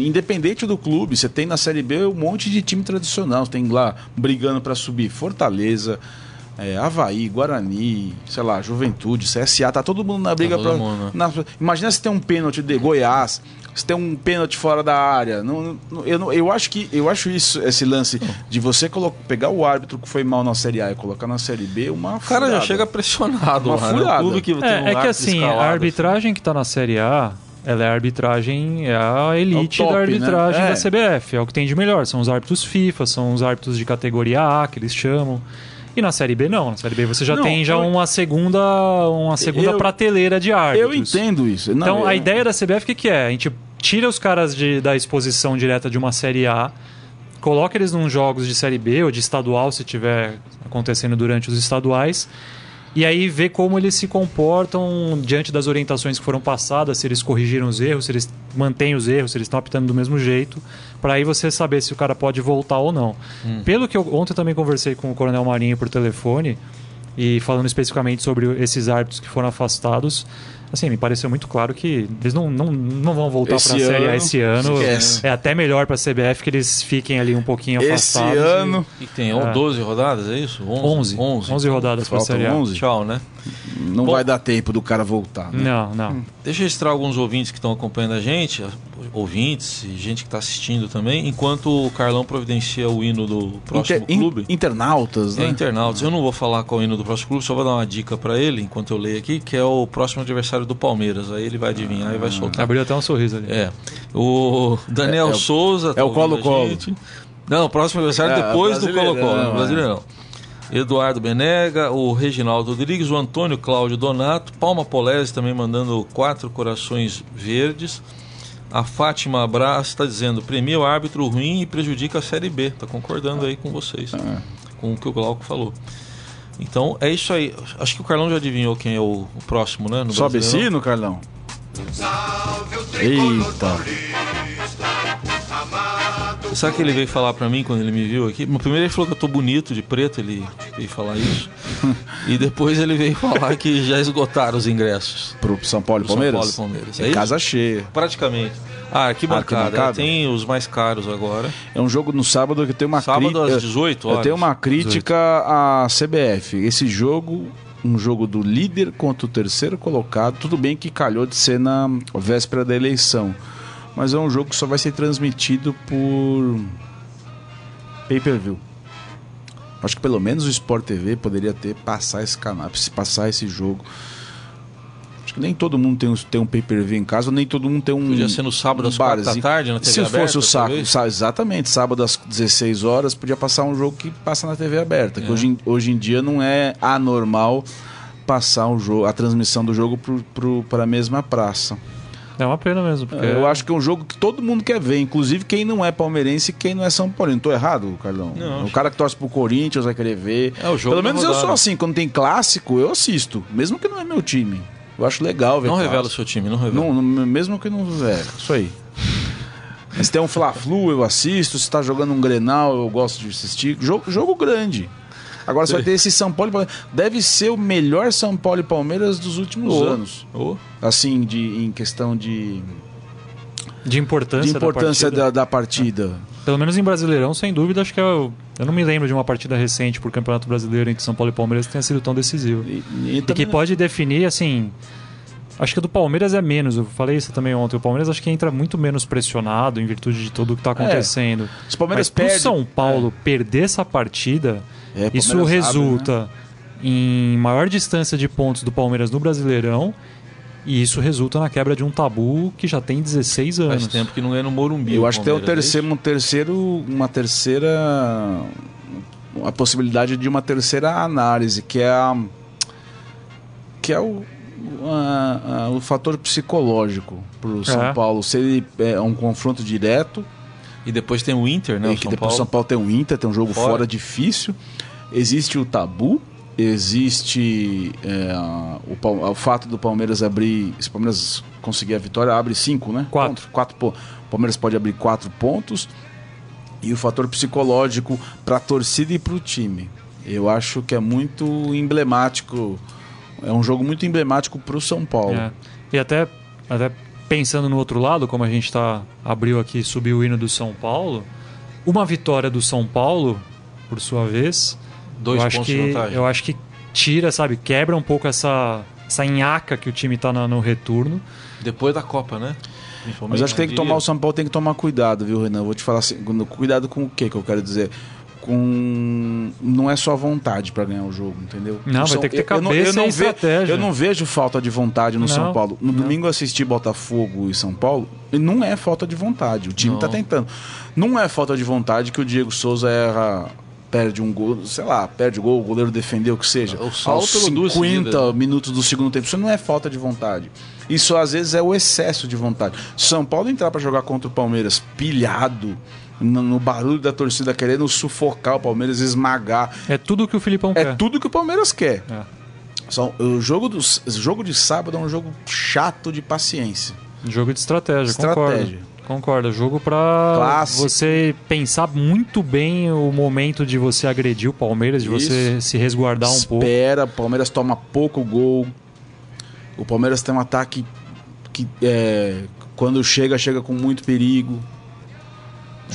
independente do clube, você tem na Série B um monte de time tradicional. Tem lá brigando para subir Fortaleza, é, Havaí, Guarani, sei lá, Juventude, CSA, tá todo mundo na briga tá pra. Na, imagina se tem um pênalti de Goiás, se tem um pênalti fora da área. Não, não, eu, não, eu acho que eu acho isso, esse lance de você colocar, pegar o árbitro que foi mal na Série A e colocar na Série B, uma O cara já chega pressionado, uma lá, né? furada. Né? que é, um é que assim, a arbitragem assim. que tá na Série A, ela é a arbitragem, é a elite é top, da né? arbitragem né? é. da CBF. É o que tem de melhor. São os árbitros FIFA, são os árbitros de categoria A, que eles chamam. E na Série B não, na Série B você já não, tem já eu... uma segunda, uma segunda eu... prateleira de árbitros. Eu entendo isso. Não, então eu... a ideia da CBF o que, que é? A gente tira os caras de, da exposição direta de uma Série A, coloca eles num jogos de Série B ou de estadual, se tiver acontecendo durante os estaduais, e aí ver como eles se comportam diante das orientações que foram passadas, se eles corrigiram os erros, se eles mantêm os erros, se eles estão optando do mesmo jeito, para aí você saber se o cara pode voltar ou não. Hum. Pelo que eu ontem também conversei com o Coronel Marinho por telefone, e falando especificamente sobre esses árbitros que foram afastados, assim, me pareceu muito claro que eles não, não, não vão voltar para a Série A esse ano. Esquece. É até melhor para a CBF que eles fiquem ali um pouquinho afastados. Esse ano. E, e tem é. 12 rodadas, é isso? 11. 11, 11 rodadas para a Série A. 11. Tchau, né? Não Bom, vai dar tempo do cara voltar. Né? Não, não. Deixa eu registrar alguns ouvintes que estão acompanhando a gente. Ouvintes e gente que está assistindo também, enquanto o Carlão providencia o hino do próximo Inter, clube. In, internautas, né? É, internautas. Eu não vou falar qual é o hino do próximo clube, só vou dar uma dica para ele, enquanto eu leio aqui, que é o próximo adversário do Palmeiras. Aí ele vai adivinhar ah, e vai soltar. Abriu até um sorriso ali. É. O Daniel é, é Souza. É o tá Colo-Colo. Não, o próximo adversário é, depois do Colo-Colo. Brasileirão. Eduardo Benega, o Reginaldo Rodrigues, o Antônio Cláudio Donato, Palma Polese também mandando quatro corações verdes. A Fátima Abraço está dizendo: premia o árbitro ruim e prejudica a Série B. Está concordando aí com vocês, é. com o que o Glauco falou. Então é isso aí. Acho que o Carlão já adivinhou quem é o, o próximo, né? No Sobe sino, Carlão? Eita. Sabe o que ele veio falar pra mim quando ele me viu aqui? Primeiro ele falou que eu tô bonito de preto, ele veio falar isso. e depois ele veio falar que já esgotaram os ingressos. Pro São Paulo e Palmeiras? São Paulo e Palmeiras. É, casa cheia. Praticamente. Ah, que bancada. Tem os mais caros agora. É um jogo no sábado que tem uma crítica. Sábado às 18 horas. Eu tenho uma crítica 18. à CBF. Esse jogo um jogo do líder contra o terceiro colocado. Tudo bem que calhou de ser na véspera da eleição mas é um jogo que só vai ser transmitido por pay-per-view. Acho que pelo menos o Sport TV poderia ter passar esse canal, passar esse jogo. Acho que nem todo mundo tem, tem um pay-per-view em casa, nem todo mundo tem um. Podia ser no sábado às quatro da tarde na TV Se aberta, fosse o saco, exatamente, sábado às 16 horas, podia passar um jogo que passa na TV aberta. É. Que hoje, hoje em dia não é anormal passar o jogo, a transmissão do jogo para a mesma praça. É uma pena mesmo. Porque... Eu acho que é um jogo que todo mundo quer ver, inclusive quem não é palmeirense e quem não é São Paulo. Não tô errado, Carlão? Não, o cara que torce pro Corinthians vai querer ver. É o jogo Pelo menos eu sou assim, quando tem clássico, eu assisto, mesmo que não é meu time. Eu acho legal ver. Não clássico. revela o seu time, não revela. Não, mesmo que não. É, isso aí. Se tem um Fla-Flu, eu assisto. Se tá jogando um Grenal, eu gosto de assistir. Jogo, jogo grande. Agora só vai ter esse São Paulo e Palmeiras. Deve ser o melhor São Paulo e Palmeiras dos últimos oh. anos. Oh. Assim, de, em questão de. De importância, de importância da partida. Da, da partida. É. Pelo menos em Brasileirão, sem dúvida, acho que é o, eu não me lembro de uma partida recente por Campeonato Brasileiro entre São Paulo e Palmeiras que tenha sido tão decisiva. E, e, e que pode definir, assim. Acho que o do Palmeiras é menos, eu falei isso também ontem. O Palmeiras acho que entra muito menos pressionado em virtude de tudo o que está é. acontecendo. É, os Palmeiras Mas pro São Paulo é. perder essa partida, é, Isso resulta né? em maior distância de pontos do Palmeiras no Brasileirão. E isso resulta na quebra de um tabu que já tem 16 anos. Faz tempo que não é no Morumbi. Eu acho que tem um terceiro, um terceiro, uma terceira. A possibilidade de uma terceira análise, que é a. que é o, a, a, o fator psicológico para o São é. Paulo. Se ele é um confronto direto. E depois tem o Inter, né? E que São depois o São Paulo tem o Inter, tem um jogo fora, fora difícil existe o tabu, existe é, o, o, fato do Palmeiras abrir. Se o Palmeiras conseguir a vitória, abre cinco, né? Quatro. quatro o Palmeiras pode abrir quatro pontos. E o fator psicológico para a torcida e para o time. Eu acho que é muito emblemático. É um jogo muito emblemático para o São Paulo. É. E até, até pensando no outro lado, como a gente tá abriu aqui, subiu o hino do São Paulo, uma vitória do São Paulo, por sua vez, Dois eu pontos acho que, de vantagem. Eu acho que tira, sabe, quebra um pouco essa, essa nhaca que o time está no, no retorno. Depois da Copa, né? Mas acho que tem que tomar, o São Paulo tem que tomar cuidado, viu, Renan? Vou te falar assim, cuidado com o que que eu quero dizer? Com não é só vontade para ganhar o jogo, entendeu? Não, vai ter que ter cabeça eu, eu não, eu estratégia. eu não vejo falta de vontade no não, São Paulo. No não. domingo eu assisti Botafogo e São Paulo, e não é falta de vontade. O time está tentando. Não é falta de vontade que o Diego Souza erra perde um gol, sei lá, perde gol, o goleiro defendeu o que seja. O salto Aos 50 né? minutos do segundo tempo. Isso não é falta de vontade. Isso às vezes é o excesso de vontade. São Paulo entrar para jogar contra o Palmeiras pilhado, no, no, barulho da torcida querendo sufocar o Palmeiras, esmagar. É tudo que o Filipão é quer. É tudo que o Palmeiras quer. É. Só, o jogo, do, jogo de sábado é um jogo chato de paciência. Jogo de estratégia, estratégia. Concordo. Concordo, jogo para você pensar muito bem o momento de você agredir o Palmeiras, de Isso. você se resguardar um Espera, pouco. Espera, o Palmeiras toma pouco gol. O Palmeiras tem um ataque que é, quando chega, chega com muito perigo.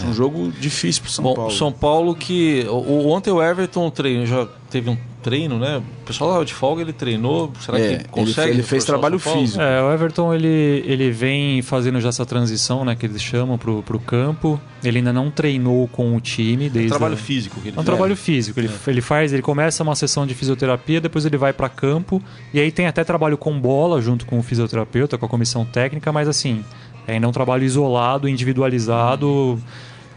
É um jogo difícil para São Bom, Paulo. São Paulo que o, ontem o Everton treino já teve um treino, né? O pessoal lá de folga ele treinou. Será é, que consegue? Ele, ele fez trabalho físico. É, o Everton ele, ele vem fazendo já essa transição, né? Que eles chamam pro, pro campo. Ele ainda não treinou com o time desde. É um trabalho a... físico que ele É um trabalho físico. Ele, é. ele faz, ele começa uma sessão de fisioterapia, depois ele vai para campo e aí tem até trabalho com bola junto com o fisioterapeuta, com a comissão técnica, mas assim é ainda um trabalho isolado, individualizado.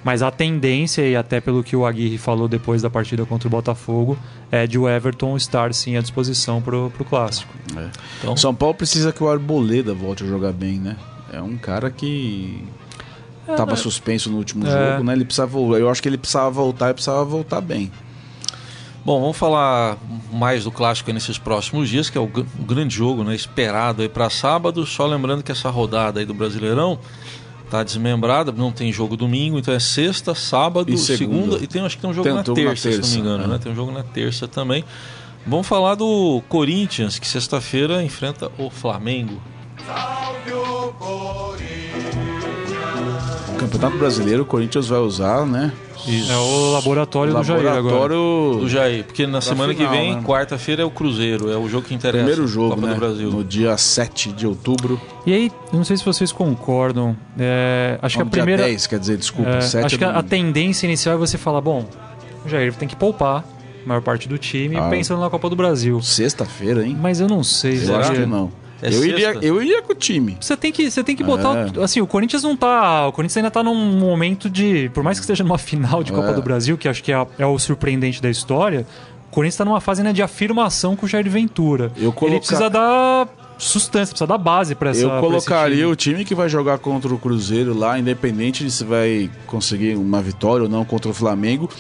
Mas a tendência, e até pelo que o Aguirre falou depois da partida contra o Botafogo, é de o Everton estar sim à disposição para o clássico. É. Então... São Paulo precisa que o Arboleda volte a jogar bem, né? É um cara que estava é, né? suspenso no último é. jogo, né? Ele precisava, eu acho que ele precisava voltar e precisava voltar bem. Bom, vamos falar mais do clássico nesses próximos dias, que é o, o grande jogo, né? Esperado aí para sábado. Só lembrando que essa rodada aí do Brasileirão tá desmembrada, não tem jogo domingo, então é sexta, sábado, segunda e tem acho que tem um jogo, tem na, terça, na, terça, se não me engano, é. né? Tem um jogo na terça também. Vamos falar do Corinthians, que sexta-feira enfrenta o Flamengo. Salve o O Campeonato Brasileiro, o Corinthians vai usar, né? Isso. É o laboratório, do Jair agora. Do Jair, porque na semana final, que vem, né? quarta-feira, é o Cruzeiro, é o jogo que interessa. Primeiro jogo, Copa né? do Brasil. No dia 7 de outubro. E aí, não sei se vocês concordam, é, acho não, que a primeira... 10, quer dizer, desculpa, é, 7 Acho que a, a tendência inicial é você falar, bom, o Jair tem que poupar a maior parte do time ah, pensando na Copa do Brasil. Sexta-feira, hein? Mas eu não sei. Eu acho que não. É eu, iria, eu iria com o time. Você tem que, você tem que botar. É. Assim, o Corinthians não tá. O Corinthians ainda tá num momento de. Por mais que esteja numa final de Copa é. do Brasil, que acho que é, é, o surpreendente da história, o Corinthians tá numa fase né, de afirmação com o Jair Ventura. Eu colocar... Ele precisa dar sustância, precisa dar base para essa. Eu colocaria time. o time que vai jogar contra o Cruzeiro lá, independente de se vai conseguir uma vitória ou não contra o Flamengo,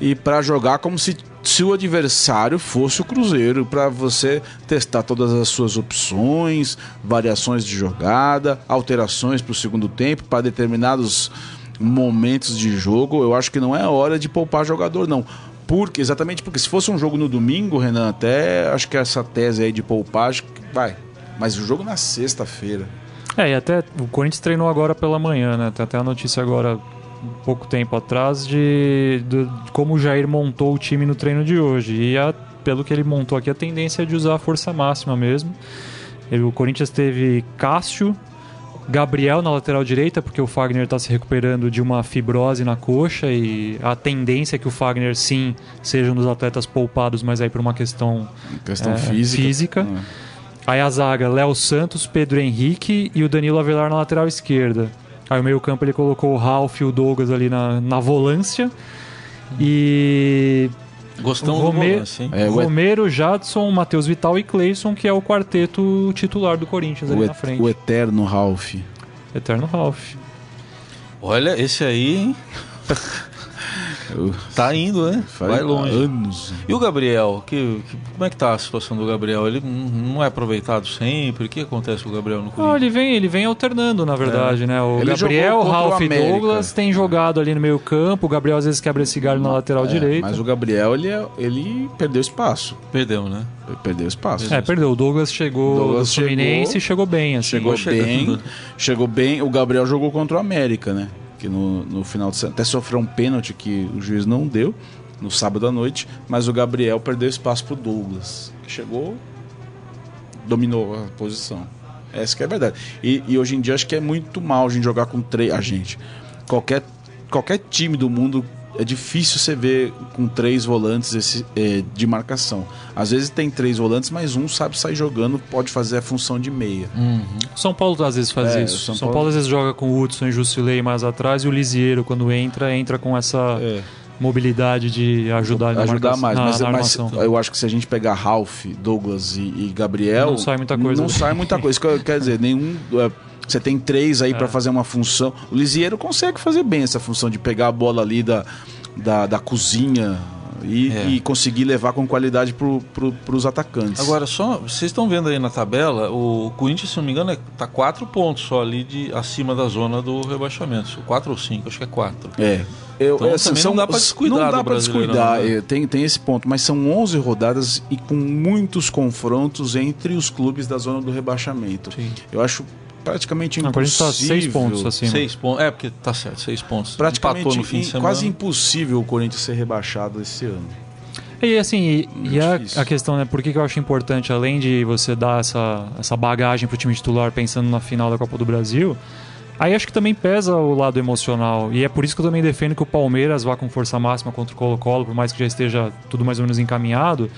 e para jogar como se se o adversário fosse o Cruzeiro, para você testar todas as suas opções, variações de jogada, alterações para o segundo tempo, para determinados momentos de jogo. Eu acho que não é hora de poupar jogador, não. Porque, exatamente porque se fosse um jogo no domingo, Renan, até acho que essa tese aí de poupar, vai. Mas o jogo na sexta-feira. É, e até o Corinthians treinou agora pela manhã, né? Tem até a notícia agora pouco tempo atrás de, de, de, como o Jair montou o time no treino de hoje. E a, pelo que ele montou aqui, a tendência é de usar a força máxima mesmo. Ele, o Corinthians teve Cássio, Gabriel na lateral direita, porque o Fagner está se recuperando de uma fibrose na coxa e a tendência é que o Fagner sim seja um dos atletas poupados, mas aí por uma questão, questão é, física. física. É. Aí a zaga, Léo Santos, Pedro Henrique e o Danilo Avelar na lateral esquerda. Aí o meio campo ele colocou o Ralph e o Douglas ali na, na volância. E. Gostamos Romero, do volância, hein? É, Romero, Jadson, Matheus Vital e Cleison, que é o quarteto titular do Corinthians ali o na frente. O eterno Ralph. Eterno Ralph. Olha, esse aí, hein? Tá indo, né? Vai longe. Anos. E o Gabriel? Que, que, como é que tá a situação do Gabriel? Ele não é aproveitado sempre? O que acontece com o Gabriel no Corinthians? Oh, ele, vem, ele vem alternando, na verdade, é. né? O ele Gabriel, Ralph e Douglas tem jogado ali no meio campo. O Gabriel às vezes quebra esse galho na lateral é, direita. Mas o Gabriel, ele, é, ele perdeu espaço. Perdeu, né? Perdeu espaço. É, perdeu. O Douglas chegou Douglas do Fluminense chegou, e chegou bem. Assim. Chegou bem. Chegou bem. O Gabriel jogou contra o América, né? Que no, no final de semana até sofreu um pênalti que o juiz não deu no sábado à noite, mas o Gabriel perdeu espaço para o Douglas, que chegou, dominou a posição. Essa que é a verdade. E, e, hoje em dia acho que é muito mal a gente jogar com três. A gente. Qualquer, qualquer time do mundo é difícil você ver com três volantes esse, é, de marcação. Às vezes tem três volantes, mas um sabe sair jogando, pode fazer a função de meia. Uhum. São Paulo às vezes faz é, isso. São, São Paulo... Paulo... às vezes joga com o Hudson e Jusilei mais atrás e o Lisieiro, quando entra, entra com essa. É. Mobilidade de ajudar Ajudar mais, na, mas, na mas, eu acho que se a gente pegar Ralph, Douglas e, e Gabriel. Não sai muita coisa. Não sai muita coisa. Quer dizer, nenhum é, você tem três aí é. para fazer uma função. O Lisieiro consegue fazer bem essa função de pegar a bola ali da, da, da cozinha e, é. e, conseguir levar com qualidade para pro, os atacantes. Agora, só vocês estão vendo aí na tabela, o Corinthians, se não me engano, está quatro pontos só ali de, acima da zona do rebaixamento. Quatro ou cinco, acho que é quatro. É. Eu, então, assim, são, não dá para descuidar. Não dá para descuidar, né? É, tem, tem esse ponto, mas são 11 rodadas e com muitos confrontos entre os clubes da zona do rebaixamento. Sim. Eu acho praticamente impossível. Agora a gente tá seis pontos assim. Seis pontos. É, porque tá certo, seis pontos. Praticamente no fim de semana. quase impossível o Corinthians ser rebaixado esse ano. E assim, e, e a, a, questão, né, por que, que eu acho importante, além de você dar essa, essa bagagem pro time titular pensando na final da Copa do Brasil, aí acho que também pesa o lado emocional. E é por isso que eu também defendo que o Palmeiras vá com força máxima contra o Colo-Colo, por mais que já esteja tudo mais ou menos encaminhado.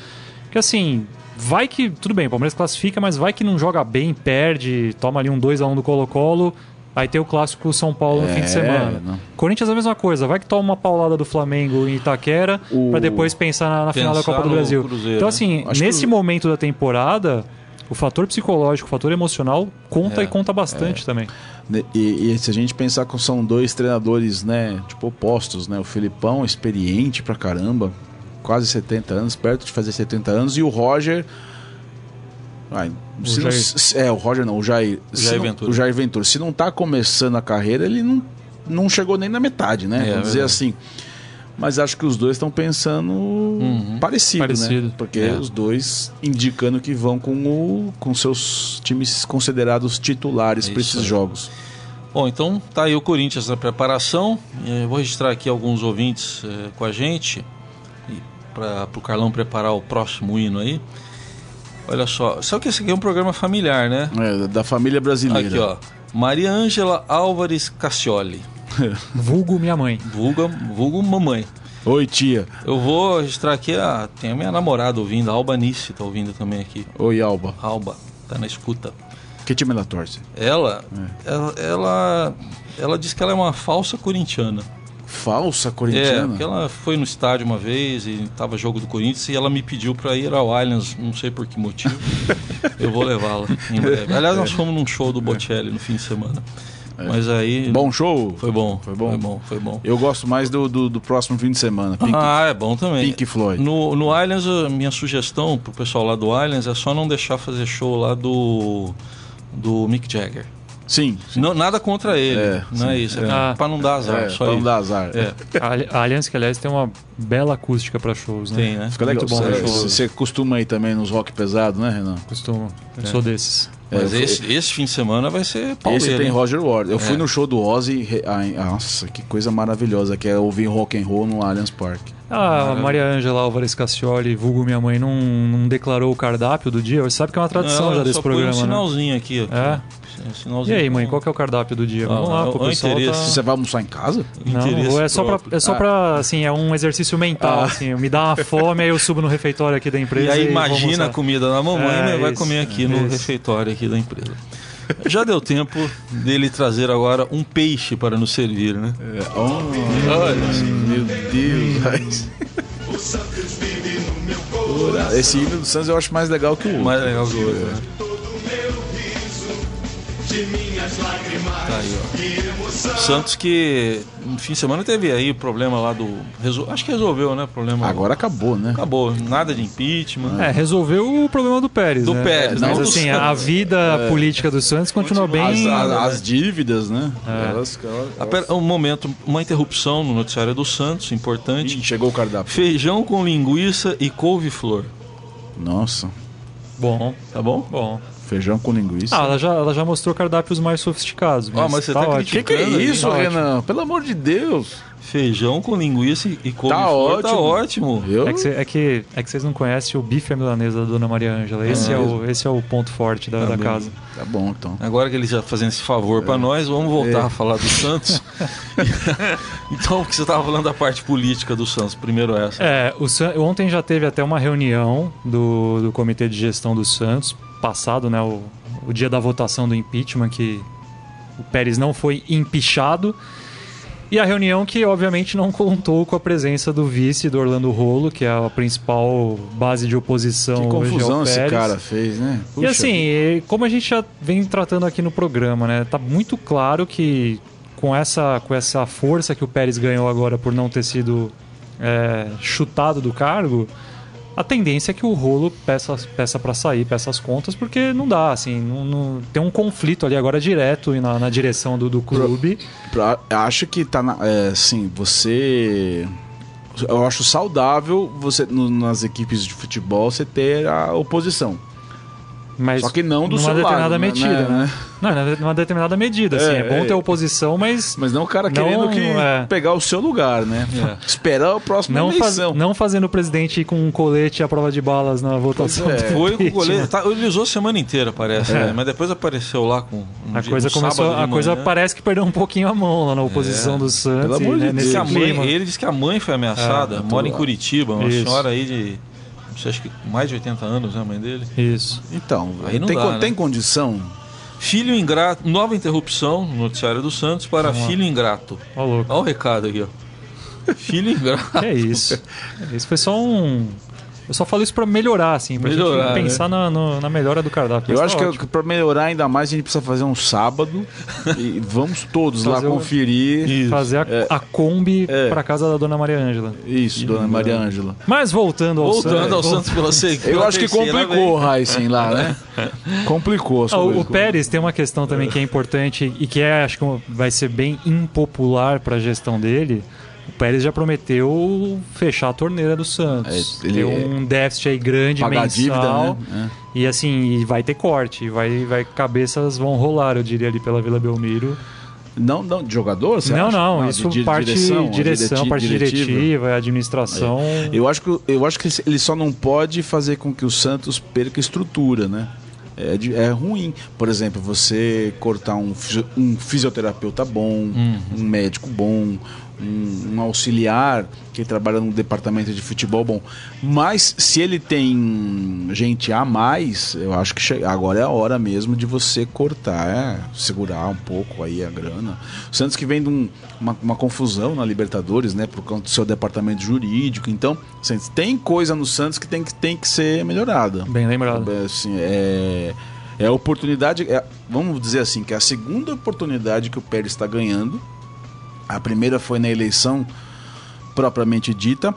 Que assim, vai que. Tudo bem, o Palmeiras classifica, mas vai que não joga bem, perde, toma ali um 2x1 um do Colo-Colo. Aí tem o clássico São Paulo no é, fim de semana. Não. Corinthians é a mesma coisa, vai que toma uma paulada do Flamengo em Itaquera o... para depois pensar na, na final da Copa do Brasil. Cruzeiro, então, assim, né? nesse que... momento da temporada, o fator psicológico, o fator emocional conta é, e conta bastante é. também. E, e, se a gente pensar que são dois treinadores, né, tipo opostos, né? O Filipão, experiente pra caramba, quase 70 anos, perto de fazer 70 anos, e o Roger. Ai, o Jair. Não, é, o Roger não, o Jair. O Jair, não, Ventura. o Jair Ventura. Se não tá começando a carreira, ele não, não chegou nem na metade, né? É, Vamos dizer assim. Mas acho que os dois estão pensando uhum. parecido, né? parecido, né? Porque é. os dois indicando que vão com, o, com seus times considerados titulares para esses jogos. Bom, então tá aí o Corinthians na preparação. Eu vou registrar aqui alguns ouvintes eh, com a gente para o Carlão preparar o próximo hino aí. Olha só, sabe que esse aqui é um programa familiar, né? É, da família brasileira. Aqui, ó. Maria Ângela Álvares Cassioli. vulgo minha mãe. Vulgo, vulgo mamãe. Oi, tia. Eu vou registrar aqui, a, tem a minha namorada ouvindo, a Alba Nice tá ouvindo também aqui. Oi, Alba. Alba, tá na escuta. Que time ela torce? Ela, é. ela, ela, ela diz que ela é uma falsa corintiana falsa corintiana? É, porque ela foi no estádio uma vez e tava jogo do Corinthians e ela me pediu para ir ao Allianz, não sei por que motivo. eu vou levá-la em breve. Aliás, nós fomos num show do Bocelli no fim de semana. É. Mas aí. Bom show? Foi bom. Foi bom? Foi bom, foi bom. Eu gosto mais do, do, do próximo fim de semana. Pink, ah, é bom também. Pink Floyd. No, no Allianz, minha sugestão pro pessoal lá do Allianz é só não deixar fazer show lá do, do Mick Jagger. Sim. sim. Não, nada contra ele. É, não é sim. é isso. É, ah, para não dar azar. É, só para não dar azar. É. A, a Aliança, que aliás tem uma bela acústica para shows, né? Tem, né? Fica legal. Muito bom você, você costuma ir também nos rock pesado, né, Renan? Costumo. Eu sou desses. Mas esse, esse, fim de semana vai ser pauleiro, Esse tem? Roger Ward. Eu fui no show do Ozzy. Ai, nossa, que coisa maravilhosa que é ouvir rock and roll no Allianz Parque. Ah, a Maria Ângela Álvares Cassioli, vulgo minha mãe, não, não declarou o cardápio do dia? Você sabe que é uma tradição não, já desse programa, um sinalzinho né? aqui. aqui. É? E aí, mãe, qual que é o cardápio do dia? Vamos lá, pro pessoal tá... Você vai almoçar em casa? Não, é só, pra, é só ah. pra, assim, é um exercício mental, ah. assim, me dá uma fome, aí eu subo no refeitório aqui da empresa e aí e imagina a comida da mamãe, é, vai comer aqui no refeitório aqui da empresa. Já deu tempo dele trazer agora um peixe para nos servir, né? É. Oh, olha, meu Deus. Esse hino do Santos eu acho mais legal que o outro. Mais legal que o outro, né? Tá aí, ó. Santos que no fim de semana teve aí o problema lá do. Resol... Acho que resolveu, né? Problema. Agora acabou, né? Acabou. Nada de impeachment. É, resolveu o problema do Pérez. Do né? Pérez, Mas assim, a vida é. política do Santos continua bem. As, as dívidas, né? É. Elas, elas... Um momento, uma interrupção no noticiário do Santos, importante. Ih, chegou o cardápio. Feijão com linguiça e couve-flor. Nossa. Bom. Tá bom? Bom. Feijão com linguiça. Ah, ela já, ela já mostrou cardápios mais sofisticados. Mas ah, mas você tá, tá criticando. Que que é isso, tá Renan? Ótimo. Pelo amor de Deus. Feijão com linguiça e couve tá, tá ótimo. tá ótimo. É, que cê, é, que, é que vocês não conhecem o bife à milanesa da Dona Maria Ângela. Esse, é, é o, esse é o ponto forte da, tá da casa. Tá bom, então. Agora que ele já fazendo esse favor é. para nós, vamos voltar é. a falar do Santos. então, porque você estava falando da parte política do Santos, primeiro essa. É, o ontem já teve até uma reunião do, do Comitê de Gestão do Santos, passado, né, o, o dia da votação do impeachment, que o Pérez não foi empichado. E a reunião que, obviamente, não contou com a presença do vice do Orlando Rolo, que é a principal base de oposição. Que confusão esse cara fez, né? Puxa. E assim, como a gente já vem tratando aqui no programa, né? Tá muito claro que com essa, com essa força que o Pérez ganhou agora por não ter sido é, chutado do cargo, a tendência é que o rolo peça peça para sair, peça as contas, porque não dá, assim, não, não, tem um conflito ali agora direto na, na direção do, do clube. Pra, pra, acho que tá, na, é, assim, você... Eu acho saudável você no, nas equipes de futebol você ter a oposição. Mas Só que não do numa seu determinada lado, né? medida, né? né? Não, numa determinada medida, assim. É, É, bom é. ter oposição, mas Mas não o cara Não, querendo que é. pegar o seu lugar, né? Esperar o próximo não, faz, não fazendo o presidente com um colete à prova de balas na votação. É. Foi com o impeachment. goleiro. Tá, ele usou a semana inteira, parece. É. né? Mas depois apareceu lá com. Um A dia- coisa um começou, a coisa parece que perdeu um pouquinho a mão lá na oposição É. do Santos. Pelo amor de né, Deus. nesse Que a mãe- ele disse que a mãe foi ameaçada, É, mora em lá. Curitiba, uma Isso. senhora aí de. Acho que mais de 80 anos, né, a mãe dele. Isso. Então, Aí não tem, dá, con- né? tem condição? Filho ingrato. Nova interrupção no noticiário do Santos para Vamos lá. filho ingrato. Ó, louco. Olha o recado aqui, ó. Filho ingrato. Que é isso. Isso foi só um. Eu só falo isso pra melhorar, assim, pra Melhorar, gente pensar na, no- na melhora do cardápio. Eu Mas acho tá que, ótimo. para melhorar ainda mais, a gente precisa fazer um sábado e vamos todos lá Fazer um- conferir. Isso. fazer a, É. a Kombi É. pra casa da dona Maria Ângela. Isso, dona Maria Ângela. Mas voltando ao Voltando ao Santos. Santos pela segunda. Eu acho que complicou o. Heisen lá, né? Complicou. Ah, o, o. Pérez tem uma questão também que é importante e que é, acho que vai ser bem impopular para a gestão dele. O Pérez já prometeu fechar a torneira do Santos. É, ele- Tem um déficit aí grande Pagar a dívida, mensal. né? E assim, e vai ter corte, vai, vai cabeças vão rolar, eu diria ali pela Vila Belmiro. Não, não, de jogador? você não, acha? não, Ah, isso de- parte direção, direti- parte diretiva. diretiva, administração. Eu acho, que, eu acho que ele só não pode fazer com que o Santos perca estrutura, né? É, é ruim. Por exemplo, você cortar um, um fisioterapeuta bom, um médico bom, um, um auxiliar que trabalha no departamento de futebol bom. Mas se ele tem gente a mais, eu acho que agora é a hora mesmo de você cortar, é, segurar um pouco aí a grana. O Santos que vem de um- uma, uma confusão na Libertadores, né, por conta do seu departamento jurídico. Então, assim, tem coisa no Santos que tem que, tem que ser melhorada. Bem lembrado. É, Assim, é, é a oportunidade, é- vamos dizer assim, que é a segunda oportunidade que o Pérez está ganhando. A primeira foi na eleição propriamente dita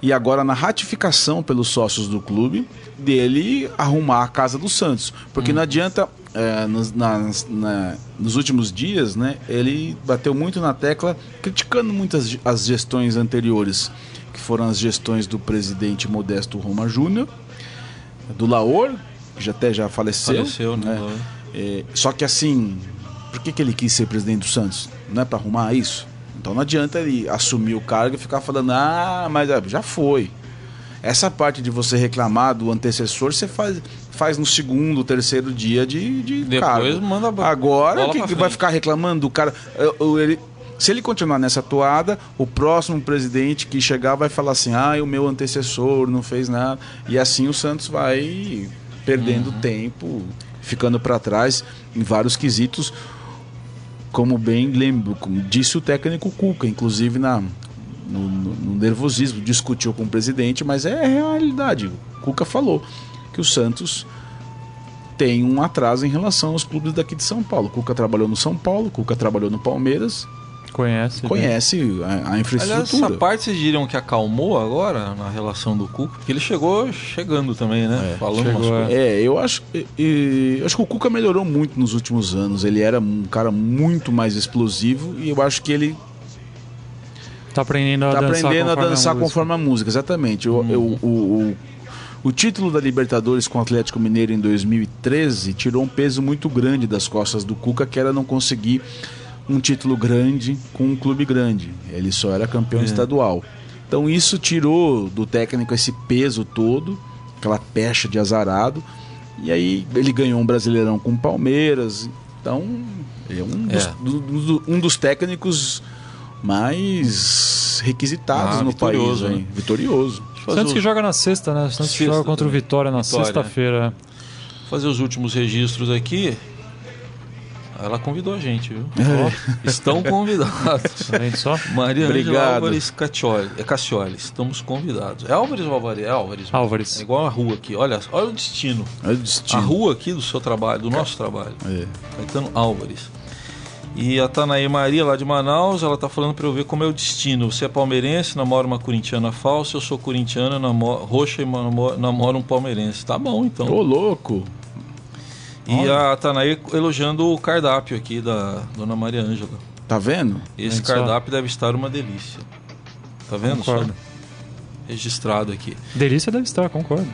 e agora na ratificação pelos sócios do clube dele arrumar a casa do Santos, porque não adianta é, nos, nas- na- nos últimos dias, né? Ele bateu muito na tecla criticando muitas as gestões anteriores, que foram as gestões do presidente Modesto Roma Júnior, do Laor, que já até já faleceu, Faleceu, né? é, só que assim, por que, que ele quis ser presidente do Santos? Não é para arrumar isso? Então não adianta ele assumir o cargo e ficar falando, ah, mas ah, já foi. Essa parte de você reclamar do antecessor, você faz, faz no segundo, terceiro dia de, de Depois cargo. manda a bo- Agora, bola que, vai ficar reclamando do cara? Ele- se ele continuar nessa toada, o próximo presidente que chegar vai falar assim: ah, o meu antecessor não fez nada. E assim o Santos vai perdendo Uhum. tempo, ficando para trás em vários quesitos. Como bem lembro, como disse o técnico Cuca, inclusive na, no, no- no nervosismo, discutiu com o presidente, mas é a realidade. O Cuca falou que o Santos tem um atraso em relação aos clubes daqui de São Paulo. O Cuca trabalhou no São Paulo, o Cuca trabalhou no Palmeiras, Conhece. né? conhece a, a Aliás, essa infraestrutura. parte vocês diriam que acalmou agora na relação do Cuca? Porque ele chegou chegando também, né? Falando chegou, umas coisas. É, eu acho, e- e- eu acho que o Cuca melhorou muito nos últimos anos. Ele era um cara muito mais explosivo e eu acho que ele Tá aprendendo a tá dançar aprendendo a conforme dançar música. conforme a música, exatamente. Eu- eu- o, o, o título da Libertadores com o Atlético Mineiro em 2013 tirou um peso muito grande das costas do Cuca, que era não conseguir um título grande com um clube grande. Ele só era campeão estadual. Então isso tirou do técnico esse peso todo, aquela pecha de azarado. E aí ele ganhou um Brasileirão com o Palmeiras. Então ele é um dos, É. do- do- um dos técnicos mais requisitados Ah, no vitorioso, país, né? hein? Vitorioso. Santos que joga na sexta, né? Santos que Sexta joga contra o. Vitória na sexta-feira. fazer os últimos registros aqui. Ela convidou a gente, viu? É. Estão convidados. Só? Maria Obrigado. Álvares Cacioli, é Cassioli, estamos convidados. É Álvares ou Álvares? É Álvares. Álvares. É igual a rua aqui. Olha, olha o destino. É o A destino. rua aqui do seu trabalho, do nosso trabalho. É. Caetano Álvares. E a Tanaí Maria, lá de Manaus, ela tá falando para eu ver como é o destino. Você é palmeirense, namora uma corintiana falsa, eu sou corintiana, namoro, roxa e namoro, namoro um palmeirense. Tá bom, então. Ô, louco. E a Tanaí elogiando o cardápio aqui da Dona Maria Ângela. Tá vendo? Esse Vendo só? cardápio deve estar uma delícia. Tá vendo só? Concordo. Registrado aqui. Delícia deve estar, concordo.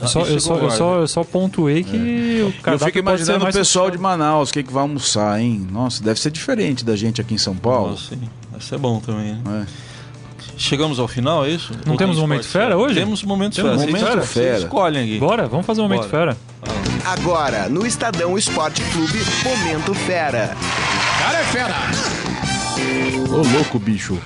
Eu só, eu, só, eu, só, eu só pontuei que é. o cara. Eu fico imaginando o pessoal de Manaus, o que, que vai almoçar, hein? Nossa, deve ser diferente da gente aqui em São Paulo. Nossa, sim. Vai ser bom também, né? É. Chegamos ao final, é isso? Não Ou temos um momento fera hoje? Temos momento temos fera. Momento fera. fera. escolhem aqui. Bora, vamos fazer um momento Bora. fera. Ah. Agora, no Estadão Esporte Clube, Momento Fera. Cara é fera! Ô louco, bicho.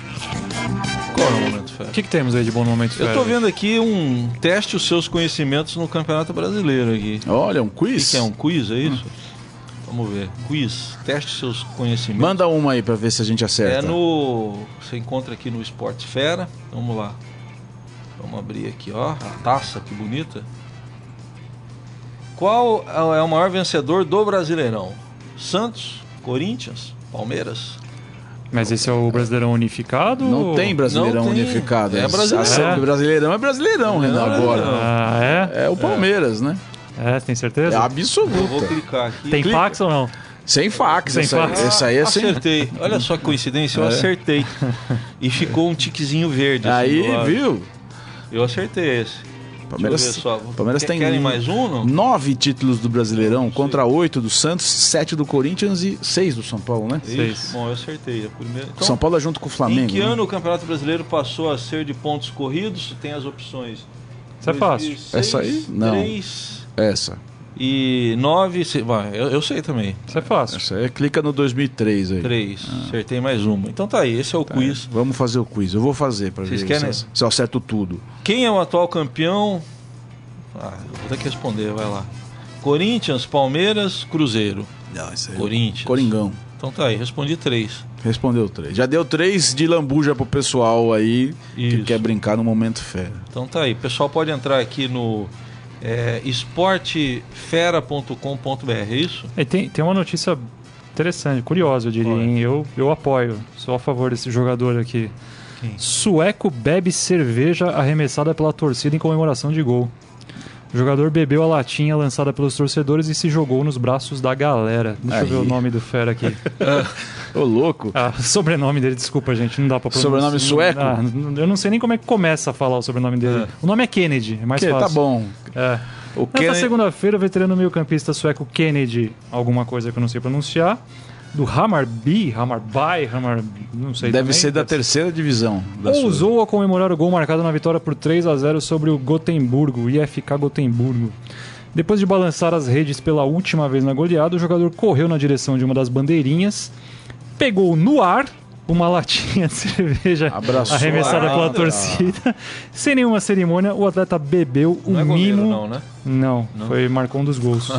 Qual é o momento fera? O que, que temos aí de bom no momento fera? Eu tô vendo aqui um teste os seus conhecimentos no Campeonato Brasileiro aqui. Olha, um quiz? O que, que é um quiz, é isso? Hum. Vamos ver. Quiz. Teste seus conhecimentos. Manda uma aí para ver se a gente acerta. É no. Você encontra aqui no Esporte Fera. Vamos lá. Vamos abrir aqui, ó. A taça, que bonita. Qual é o maior vencedor do Brasileirão? Santos, Corinthians, Palmeiras? Mas esse é o Brasileirão Unificado? Não ou... tem Brasileirão Não tem. Unificado. É Brasileirão. É. Brasileirão é Brasileirão, Renan, agora. Ah, é? É o Palmeiras, é. né? É, tem certeza? É absoluta. Eu vou clicar aqui. Tem Clica. fax ou não? Sem fax, sem essa, fax. essa aí é sem... Acertei. Olha só que coincidência, eu é. acertei. E ficou um tiquezinho verde. Assim, aí, viu? Eu acertei esse. Palmeiras, Palmeiras tem querem mais um, não? nove títulos do Brasileirão contra oito do Santos, sete do Corinthians e seis do São Paulo, né? Seis. Bom, eu acertei. A primeira... Então, São Paulo é junto com o Flamengo. Em que né? ano o Campeonato Brasileiro passou a ser de pontos corridos? Tem as opções. Isso é fácil. Essa aí? Não. Três, essa. E 9, eu, eu sei também. Isso é fácil. Essa aí, clica no 2003 aí. 3, ah. acertei mais uma. Então tá aí, esse é o tá quiz. Aí. Vamos fazer o quiz. Eu vou fazer para ver querem? se, se eu acerto tudo. Quem é o atual campeão? Ah, vou ter que responder, vai lá. Corinthians, Palmeiras, Cruzeiro. Não, isso aí. Corinthians. Coringão. Então tá aí, respondi três. Respondeu três. Já deu três de lambuja pro pessoal aí Isso. que quer brincar no momento fera. Então tá aí. O pessoal pode entrar aqui no é, esportefera.com.br, é isso? É, tem, tem uma notícia interessante, curiosa, eu diria. Hein? Eu, eu apoio, sou a favor desse jogador aqui. Quem? Sueco bebe cerveja arremessada pela torcida em comemoração de gol. O jogador bebeu a latinha lançada pelos torcedores e se jogou nos braços da galera. Deixa Aí. eu ver o nome do fera aqui. Ô, louco. Ah, sobrenome dele, desculpa, gente, não dá pra pronunciar. Sobrenome sueco? Ah, eu não sei nem como é que começa a falar o sobrenome dele. É. O nome é Kennedy, é mais que, tá fácil. Tá bom. É. O Nessa Kennedy... segunda-feira, o veterano meio-campista sueco Kennedy, alguma coisa que eu não sei pronunciar, do Hammarby, Hammarby, Hamar, não sei. Deve também, ser da terceira divisão. Ousou sua... a comemorar o gol marcado na vitória por 3 a 0 sobre o Gotemburgo, IFK Gotemburgo. Depois de balançar as redes pela última vez na goleada, o jogador correu na direção de uma das bandeirinhas, pegou no ar uma latinha de cerveja Abraçou arremessada pela torcida. Sem nenhuma cerimônia, o atleta bebeu o não é mimo. não, né? Não, não, foi marcou um dos gols.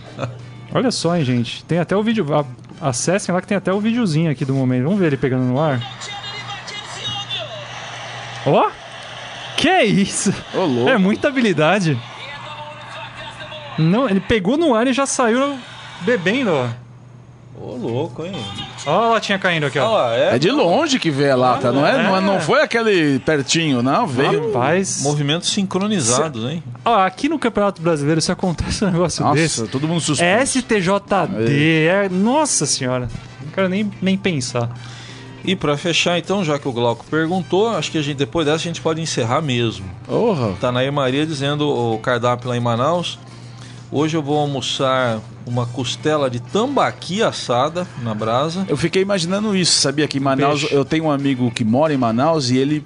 Olha só, hein, gente. Tem até o vídeo. Acessem lá que tem até o videozinho aqui do momento. Vamos ver ele pegando no ar. Ó! Oh, que é isso? Oh, é muita habilidade. Não, ele pegou no ar e já saiu bebendo, ó. Ô, oh, louco, hein? Ó a latinha caindo aqui, ó. Ah, é, é, de longe que vê a lata, ah, não, é, é. Não, não foi aquele pertinho, não. Veio. Rapaz. Movimentos sincronizados, se... hein? Ó, aqui no Campeonato Brasileiro, se acontece um negócio Nossa, desse. todo mundo suspeita. É STJD, é. Nossa senhora. Não quero nem, nem pensar. E para fechar, então, já que o Glauco perguntou, acho que a gente depois dessa a gente pode encerrar mesmo. Orra. Tá na Maria dizendo o cardápio lá em Manaus. Hoje eu vou almoçar uma costela de tambaqui assada na brasa. Eu fiquei imaginando isso, sabia que em Manaus peixe. eu tenho um amigo que mora em Manaus e ele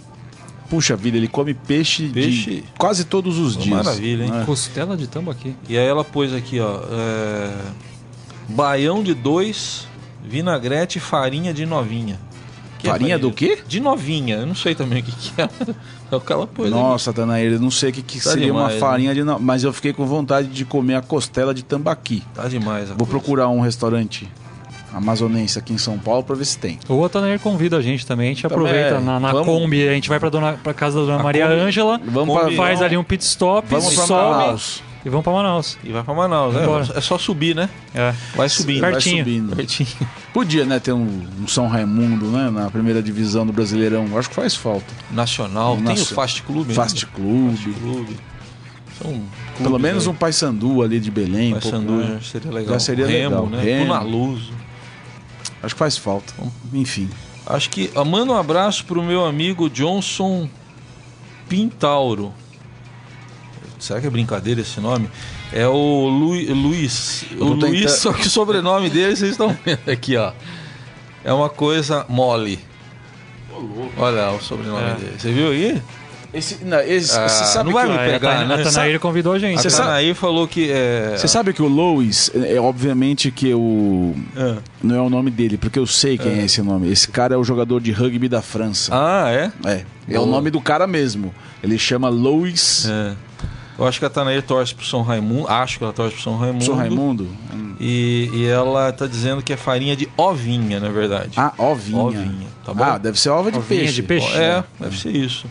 Puxa vida, ele come peixe, peixe quase todos os dias. Maravilha, hein? É. Costela de tambaqui. E aí ela pôs aqui, ó. É... Baião de dois, vinagrete e farinha de novinha. Que é farinha é do quê? De novinha, eu não sei também o que, que é. É o que ela pôs. Nossa, Tanaíra, eu não sei o que, que tá seria demais, uma farinha né? de no... Mas eu fiquei com vontade de comer a costela de tambaqui. Tá demais. Vou coisa. procurar um restaurante amazonense aqui em São Paulo para ver se tem. Ou a Tanair convida a gente também, a gente também aproveita é. na, na vamos... Kombi, a gente vai para dona pra casa da Dona Maria Ângela, faz ali um pit stop, vamos sobe, Manaus. E vamos pra Manaus. E vai pra Manaus, é, é só subir, né? É. Vai subindo. Pertinho. Vai subindo. Pertinho. Podia, né, ter um, um, São Raimundo, né, na primeira divisão do Brasileirão. Acho que faz falta. Nacional, um tem o Fast Clube. Fast Clube. Fast Clube. São Pelo menos aí. um Paysandu ali de Belém. Paysandu um né? seria legal. Já seria Remo, legal. Né? Remo. Acho que faz falta. Enfim. Acho que. Manda um abraço pro meu amigo Johnson Pintauro será que é brincadeira esse nome? É o Lu, Luiz. O Luiz, só que o sobrenome dele vocês estão vendo aqui, ó. É uma coisa mole. Olha o sobrenome é. dele. Você viu aí? Esse, não, esse, ah, você sabe não vai que me pegar, a, né? Convidou a gente. A Tanaíra falou que é... Você sabe que o Lois, é, obviamente que o... É. Não é o nome dele, porque eu sei quem é. é. esse nome. Esse cara é o jogador de rugby da França. Ah, é? É. É o nome do cara mesmo. Ele chama Lois... É. Eu acho que a Tanaíra torce pro São Raimundo. Acho que ela torce pro São Raimundo. São Raimundo? E, e ela tá dizendo que é farinha de ovinha, na verdade. Ah, ovinha. Ovinha, tá bom? Ah, deve ser ova de ovinha peixe. de peixe. É, deve ser isso.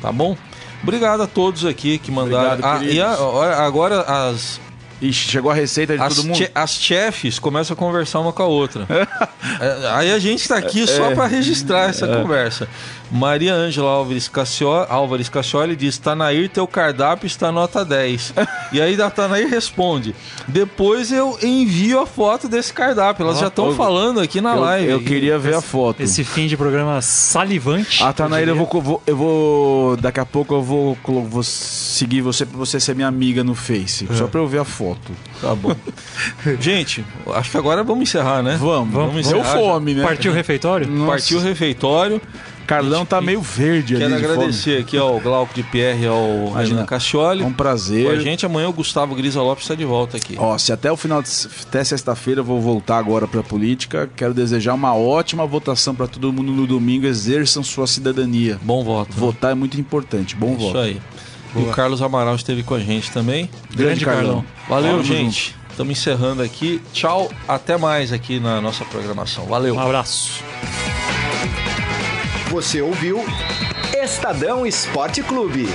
Tá bom? Obrigado a todos aqui que mandaram. Obrigado, ah, e a, agora as Ixi, chegou a receita de as todo mundo. Che as chefes começam a conversar uma com a outra. é, aí a gente está aqui só é, para registrar essa é. conversa. Maria Ângela Álvares Cassioli, Álvares Cassioli diz: Tanair, teu cardápio está nota 10. e aí a Tanair responde: Depois eu envio a foto desse cardápio. Elas ah, já estão falando aqui na eu, live. Eu queria ver esse, a foto. Esse fim de programa salivante. Ah, Tanair, eu, eu vou, vou, eu vou. Daqui a pouco eu vou, vou seguir você para você ser minha amiga no Face. É. Só para eu ver a foto. Tá bom. Gente, acho que agora vamos encerrar, né? Vamos, vamos, vamos encerrar. Deu fome, né? Partiu o refeitório? Nossa. Partiu o refeitório. Carlão tá meio verde Quero agradecer aqui ao Glauco de Pierre e ao Renan Cassioli. É um prazer. Com a gente, amanhã o Gustavo Grisa Lopes está de volta aqui. Ó, se até o final, de, até sexta-feira eu vou voltar agora para política, quero desejar uma ótima votação para todo mundo no domingo, exerçam sua cidadania. Bom voto. Né? Votar né? é muito importante, bom voto. Isso aí. Boa. O Carlos Amaral esteve com a gente também. Grande, Grande Carlão. Valeu, gente. Estamos encerrando aqui. Tchau, até mais aqui na nossa programação. Valeu. Um abraço. Você ouviu Estadão Esporte Clube.